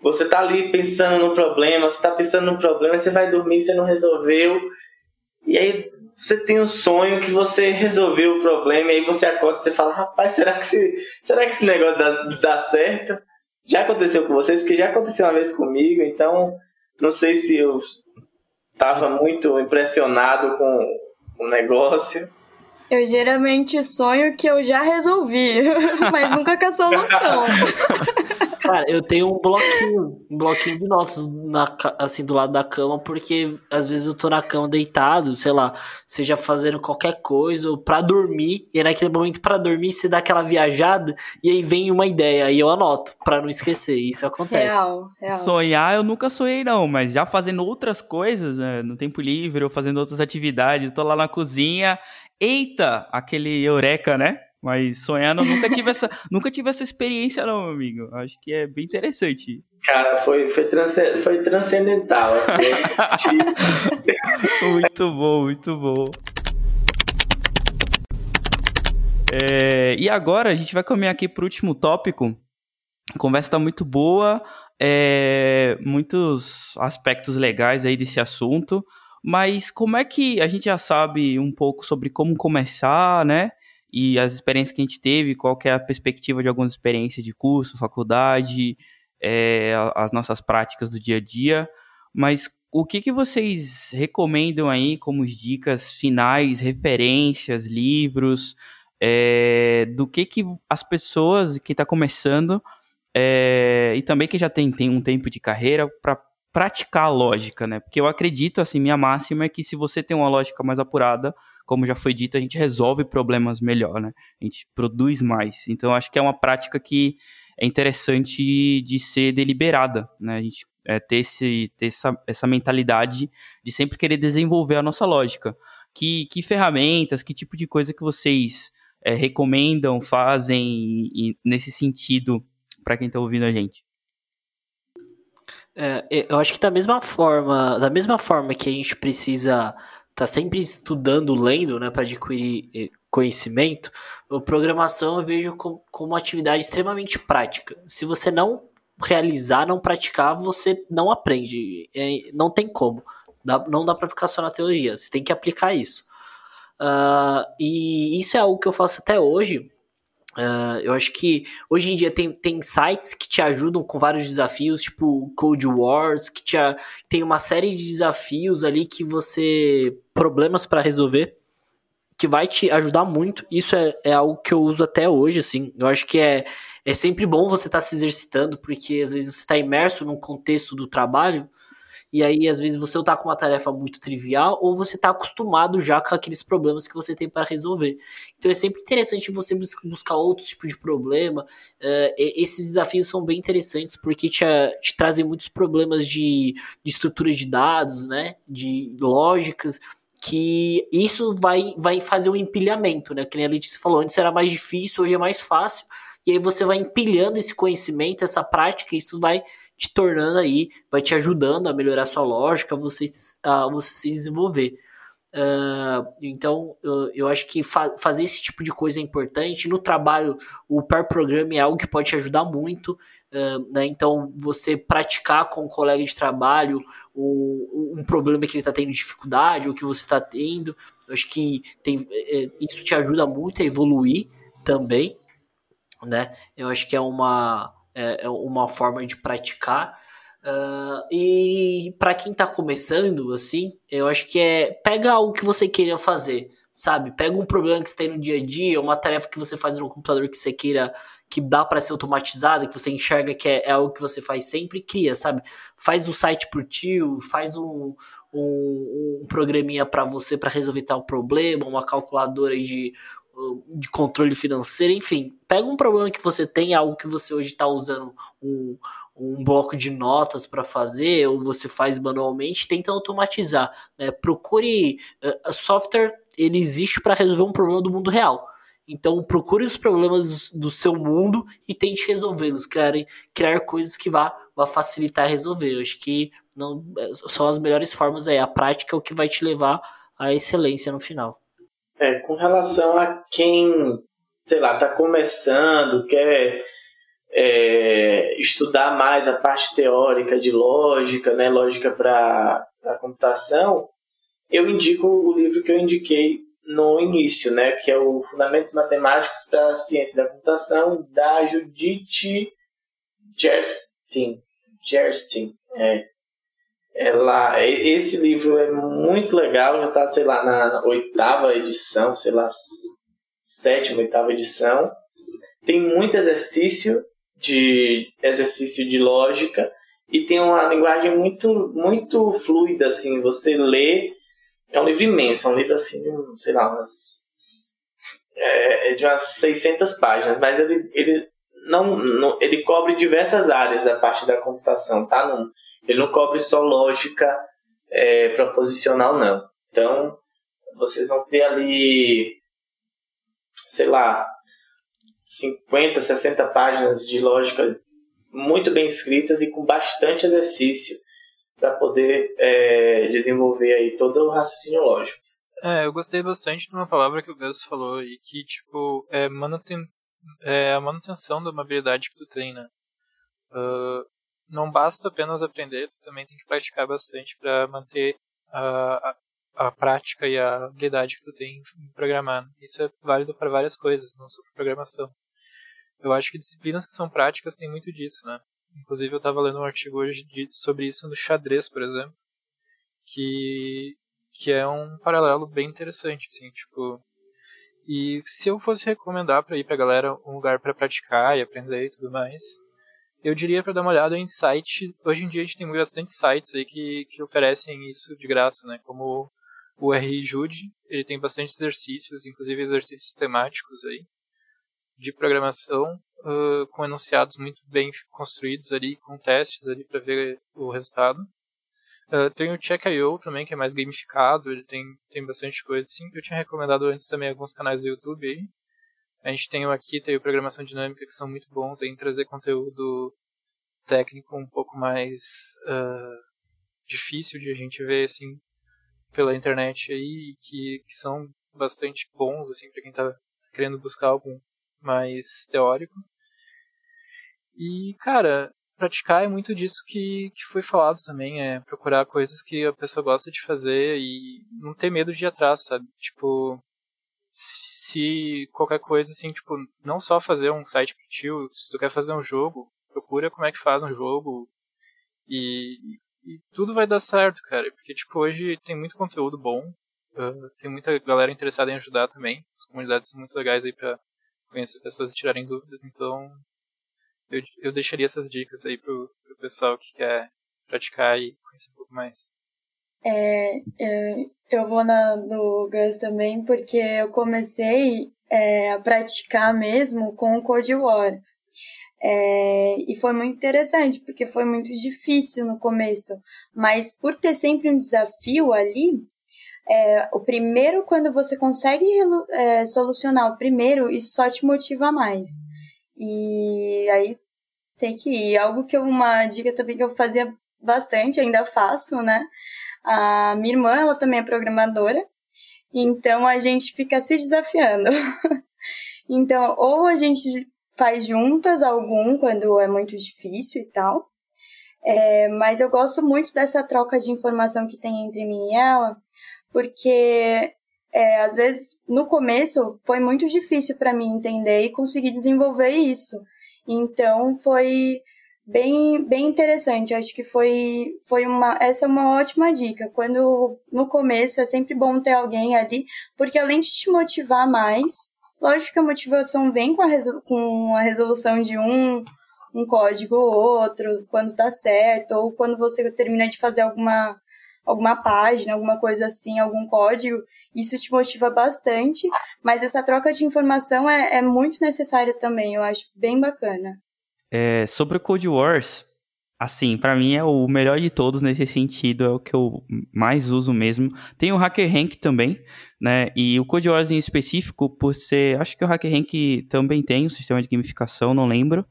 você tá ali pensando no problema, você tá pensando no problema, você vai dormir, você não resolveu, e aí você tem um sonho que você resolveu o problema, e aí você acorda e você fala, rapaz, será que, esse, será que esse negócio dá, dá certo? Já aconteceu com vocês? Porque já aconteceu uma vez comigo, então não sei se eu estava muito impressionado com o negócio. Eu geralmente sonho que eu já resolvi, mas nunca com a solução. Cara, eu tenho um bloquinho, um bloquinho de notas na, assim, do lado da cama, porque às vezes eu tô na cama deitado, sei lá, seja fazendo qualquer coisa, ou pra dormir, e é naquele momento para dormir você dá aquela viajada, e aí vem uma ideia, aí eu anoto, pra não esquecer, isso acontece. Real, real. Sonhar eu nunca sonhei não, mas já fazendo outras coisas, né, no tempo livre, ou fazendo outras atividades, tô lá na cozinha, eita, aquele eureka, né? Mas sonhando, nunca tive essa, nunca tive essa experiência, não, meu amigo. Acho que é bem interessante. Cara, foi, foi, foi transcendental. Assim. muito bom, muito bom. É, e agora a gente vai caminhar aqui para o último tópico. A conversa está muito boa, é, muitos aspectos legais aí desse assunto. Mas como é que a gente já sabe um pouco sobre como começar, né? e as experiências que a gente teve, qual que é a perspectiva de algumas experiências de curso, faculdade, é, as nossas práticas do dia a dia, mas o que, que vocês recomendam aí como dicas finais, referências, livros, é, do que, que as pessoas que estão tá começando é, e também que já tem, tem um tempo de carreira para praticar a lógica, né? Porque eu acredito, assim, minha máxima é que se você tem uma lógica mais apurada, como já foi dito, a gente resolve problemas melhor, né? A gente produz mais. Então, acho que é uma prática que é interessante de ser deliberada, né? A gente é, ter, esse, ter essa, essa mentalidade de sempre querer desenvolver a nossa lógica. Que, que ferramentas, que tipo de coisa que vocês é, recomendam, fazem e, nesse sentido para quem está ouvindo a gente? É, eu acho que da mesma forma, da mesma forma que a gente precisa tá sempre estudando, lendo, né, para adquirir eh, conhecimento, a programação eu vejo como, como uma atividade extremamente prática. Se você não realizar, não praticar, você não aprende. É, não tem como. Dá, não dá para ficar só na teoria. Você tem que aplicar isso. Uh, e isso é algo que eu faço até hoje. Uh, eu acho que hoje em dia tem, tem sites que te ajudam com vários desafios, tipo Code Wars, que te, tem uma série de desafios ali que você. problemas para resolver, que vai te ajudar muito. Isso é, é algo que eu uso até hoje, assim. Eu acho que é, é sempre bom você estar tá se exercitando, porque às vezes você está imerso num contexto do trabalho e aí às vezes você tá com uma tarefa muito trivial ou você tá acostumado já com aqueles problemas que você tem para resolver. Então é sempre interessante você buscar outros tipos de problema. Uh, esses desafios são bem interessantes porque te, te trazem muitos problemas de, de estrutura de dados, né? De lógicas que isso vai, vai fazer um empilhamento, né? Que nem a Letícia falou, antes era mais difícil, hoje é mais fácil, e aí você vai empilhando esse conhecimento, essa prática, e isso vai te tornando aí, vai te ajudando a melhorar sua lógica, você, a você se desenvolver. Uh, então, eu, eu, acho que fa fazer esse tipo de coisa é importante. No trabalho, o pair programming é algo que pode te ajudar muito. Uh, né? Então, você praticar com um colega de trabalho o, um problema que ele está tendo dificuldade, ou que você está tendo, eu acho que tem, é, isso te ajuda muito a evoluir também. Né? Eu acho que é uma, é, é uma forma de praticar. Uh, e para quem tá começando, assim, eu acho que é pega algo que você queira fazer, sabe? Pega um problema que você tem no dia a dia, uma tarefa que você faz no computador que você queira que dá para ser automatizada, que você enxerga que é, é, algo que você faz sempre cria, sabe? Faz um site por tio, faz um, um, um programinha para você para resolver tal problema, uma calculadora de, de controle financeiro, enfim. Pega um problema que você tem, algo que você hoje está usando um, um bloco de notas para fazer, ou você faz manualmente, tenta automatizar. Né? Procure. Uh, software ele existe para resolver um problema do mundo real. Então procure os problemas do, do seu mundo e tente resolvê-los, criar, criar coisas que vá, vá facilitar resolver. Eu acho que não é, são as melhores formas aí. A prática é o que vai te levar à excelência no final. É, com relação a quem, sei lá, está começando, quer é, estudar mais a parte teórica de lógica, né, lógica para a computação, eu indico o livro que eu indiquei no início, né, que é o Fundamentos Matemáticos para a Ciência da Computação, da Judith Gerstein. Gerstein é. Ela, esse livro é muito legal, já está, sei lá, na oitava edição, sei lá, sétima, oitava edição. Tem muito exercício de exercício de lógica e tem uma linguagem muito muito fluida assim você lê é um livro imenso é um livro assim sei lá umas é, é, de umas 600 páginas mas ele ele não, não, ele cobre diversas áreas da parte da computação tá não, ele não cobre só lógica é, proposicional não então vocês vão ter ali sei lá 50, 60 páginas de lógica muito bem escritas e com bastante exercício para poder é, desenvolver aí todo o raciocínio lógico. É, eu gostei bastante de uma palavra que o Gus falou e que, tipo, é, manuten é a manutenção de uma habilidade que tu tem, né? Uh, não basta apenas aprender, tu também tem que praticar bastante para manter a, a, a, prática e a habilidade que tu tem em programar. Isso é válido para várias coisas, não só para programação. Eu acho que disciplinas que são práticas têm muito disso, né? Inclusive eu estava lendo um artigo hoje de, sobre isso no xadrez, por exemplo, que que é um paralelo bem interessante, assim, tipo. E se eu fosse recomendar para ir para galera um lugar para praticar e aprender e tudo mais, eu diria para dar uma olhada em site. Hoje em dia a gente tem bastante sites aí que, que oferecem isso de graça, né? Como o RJude, ele tem bastante exercícios, inclusive exercícios temáticos aí de programação uh, com enunciados muito bem construídos ali, com testes ali para ver o resultado. Uh, tem o Check.io também, que é mais gamificado, ele tem, tem bastante coisa assim. Eu tinha recomendado antes também alguns canais do YouTube aí. A gente tem o aqui, tem o Programação Dinâmica, que são muito bons em trazer conteúdo técnico um pouco mais uh, difícil de a gente ver assim pela internet aí, que, que são bastante bons assim para quem está querendo buscar algum mais teórico. E, cara, praticar é muito disso que, que foi falado também, é procurar coisas que a pessoa gosta de fazer e não ter medo de ir atrás, sabe? Tipo, se qualquer coisa assim, tipo, não só fazer um site pro tio, se tu quer fazer um jogo, procura como é que faz um jogo e, e tudo vai dar certo, cara, porque tipo, hoje tem muito conteúdo bom, uh, tem muita galera interessada em ajudar também, as comunidades são muito legais aí pra conhecer pessoas e tirarem dúvidas, então eu, eu deixaria essas dicas aí pro, pro pessoal que quer praticar e conhecer um pouco mais. É, é eu vou na, no Gus também porque eu comecei é, a praticar mesmo com o Code War. É, e foi muito interessante, porque foi muito difícil no começo. Mas por ter sempre um desafio ali, é, o primeiro, quando você consegue é, solucionar o primeiro, isso só te motiva mais. E aí tem que ir. Algo que eu, uma dica também que eu fazia bastante, ainda faço, né? A minha irmã, ela também é programadora, então a gente fica se desafiando. então, ou a gente faz juntas algum quando é muito difícil e tal. É, mas eu gosto muito dessa troca de informação que tem entre mim e ela, porque é, às vezes no começo foi muito difícil para mim entender e conseguir desenvolver isso. Então foi bem, bem interessante. Acho que foi, foi uma, essa é uma ótima dica. Quando no começo é sempre bom ter alguém ali, porque além de te motivar mais, Lógico que a motivação vem com a, com a resolução de um, um código ou outro, quando tá certo, ou quando você termina de fazer alguma, alguma página, alguma coisa assim, algum código, isso te motiva bastante, mas essa troca de informação é, é muito necessária também, eu acho bem bacana. É, sobre o Code Wars, assim, para mim é o melhor de todos nesse sentido, é o que eu mais uso mesmo. Tem o Hacker Rank também, né? E o Code Wars em específico, por ser, acho que o Hacker Rank também tem um sistema de gamificação, não lembro,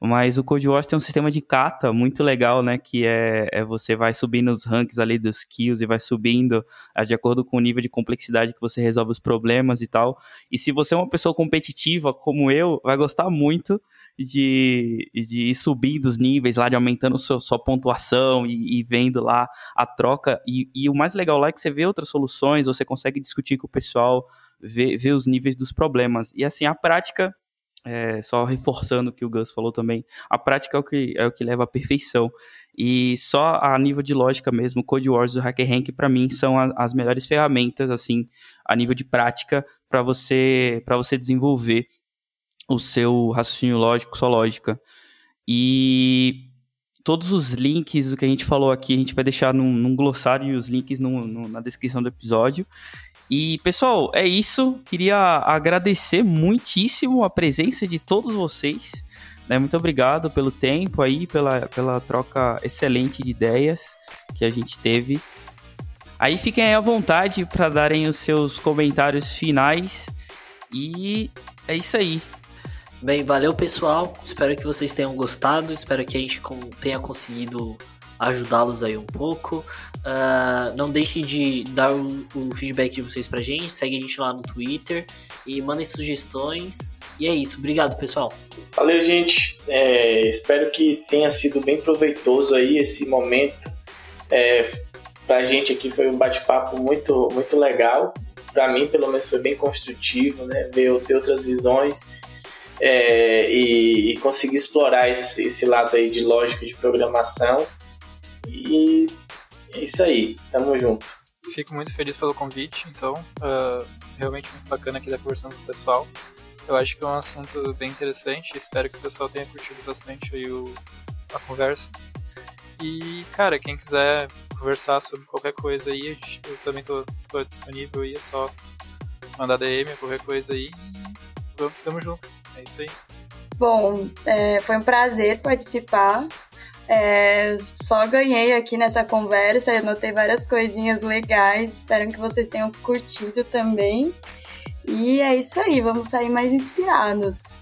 mas o Code Wars tem um sistema de kata muito legal, né? Que é, é você vai subindo os ranks ali dos kills e vai subindo é, de acordo com o nível de complexidade que você resolve os problemas e tal. E se você é uma pessoa competitiva como eu, vai gostar muito de, de ir subindo os níveis lá, de aumentando sua, sua pontuação e, e, vendo lá a troca. E, e, o mais legal lá é que você vê outras soluções, você consegue discutir com o pessoal, ver, ver os níveis dos problemas. E assim, a prática, é, só reforçando o que o Gus falou também, a prática é o que, é o que leva à perfeição. E só a nível de lógica mesmo, Code Wars e o Hacker Rank, para mim, são a, as melhores ferramentas, assim, a nível de prática, para você, você desenvolver o seu raciocínio lógico, sua lógica. E todos os links do que a gente falou aqui, a gente vai deixar num, num glossário e os links no, no, na descrição do episódio. E, pessoal, é isso. Queria agradecer muitíssimo a presença de todos vocês. Né? Muito obrigado pelo tempo aí, pela, pela troca excelente de ideias que a gente teve. Aí fiquem aí à vontade para darem os seus comentários finais. E é isso aí. Bem, valeu pessoal. Espero que vocês tenham gostado. Espero que a gente tenha conseguido ajudá-los aí um pouco. Uh, não deixe de dar o, o, feedback de vocês pra gente. Segue a gente lá no Twitter e mandem sugestões. E é isso. Obrigado, pessoal. Valeu, gente. É, espero que tenha sido bem proveitoso aí esse momento. É, pra gente aqui foi um bate-papo muito, muito legal. Pra mim, pelo menos, foi bem construtivo, né? Ver, ter outras visões é, e, e, conseguir explorar esse, esse lado aí de lógica de programação. E é isso aí, tamo junto. Fico muito feliz pelo convite, então, uh, realmente muito bacana aqui da conversando com o pessoal. Eu acho que é um assunto bem interessante, espero que o pessoal tenha curtido bastante aí o, a conversa. E, cara, quem quiser conversar sobre qualquer coisa aí, eu também tô, tô disponível aí, é só mandar DM, qualquer coisa aí. Tamo junto. É isso aí. Bom, é, foi um prazer participar. É, só ganhei aqui nessa conversa, eu notei várias coisinhas legais. Espero que vocês tenham curtido também. E é isso aí, vamos sair mais inspirados.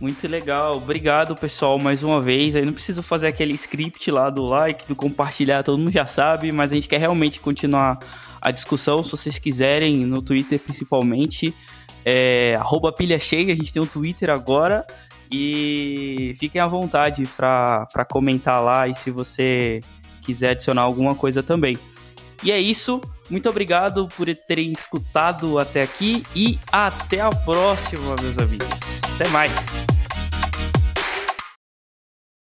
Muito legal, obrigado pessoal mais uma vez. Aí não preciso fazer aquele script lá do like, do compartilhar, todo mundo já sabe, mas a gente quer realmente continuar a discussão, se vocês quiserem, no Twitter principalmente é, arroba pilha cheia, a gente tem um Twitter agora. E fiquem à vontade para comentar lá e se você quiser adicionar alguma coisa também. E é isso. Muito obrigado por terem escutado até aqui e até a próxima, meus amigos. Até mais.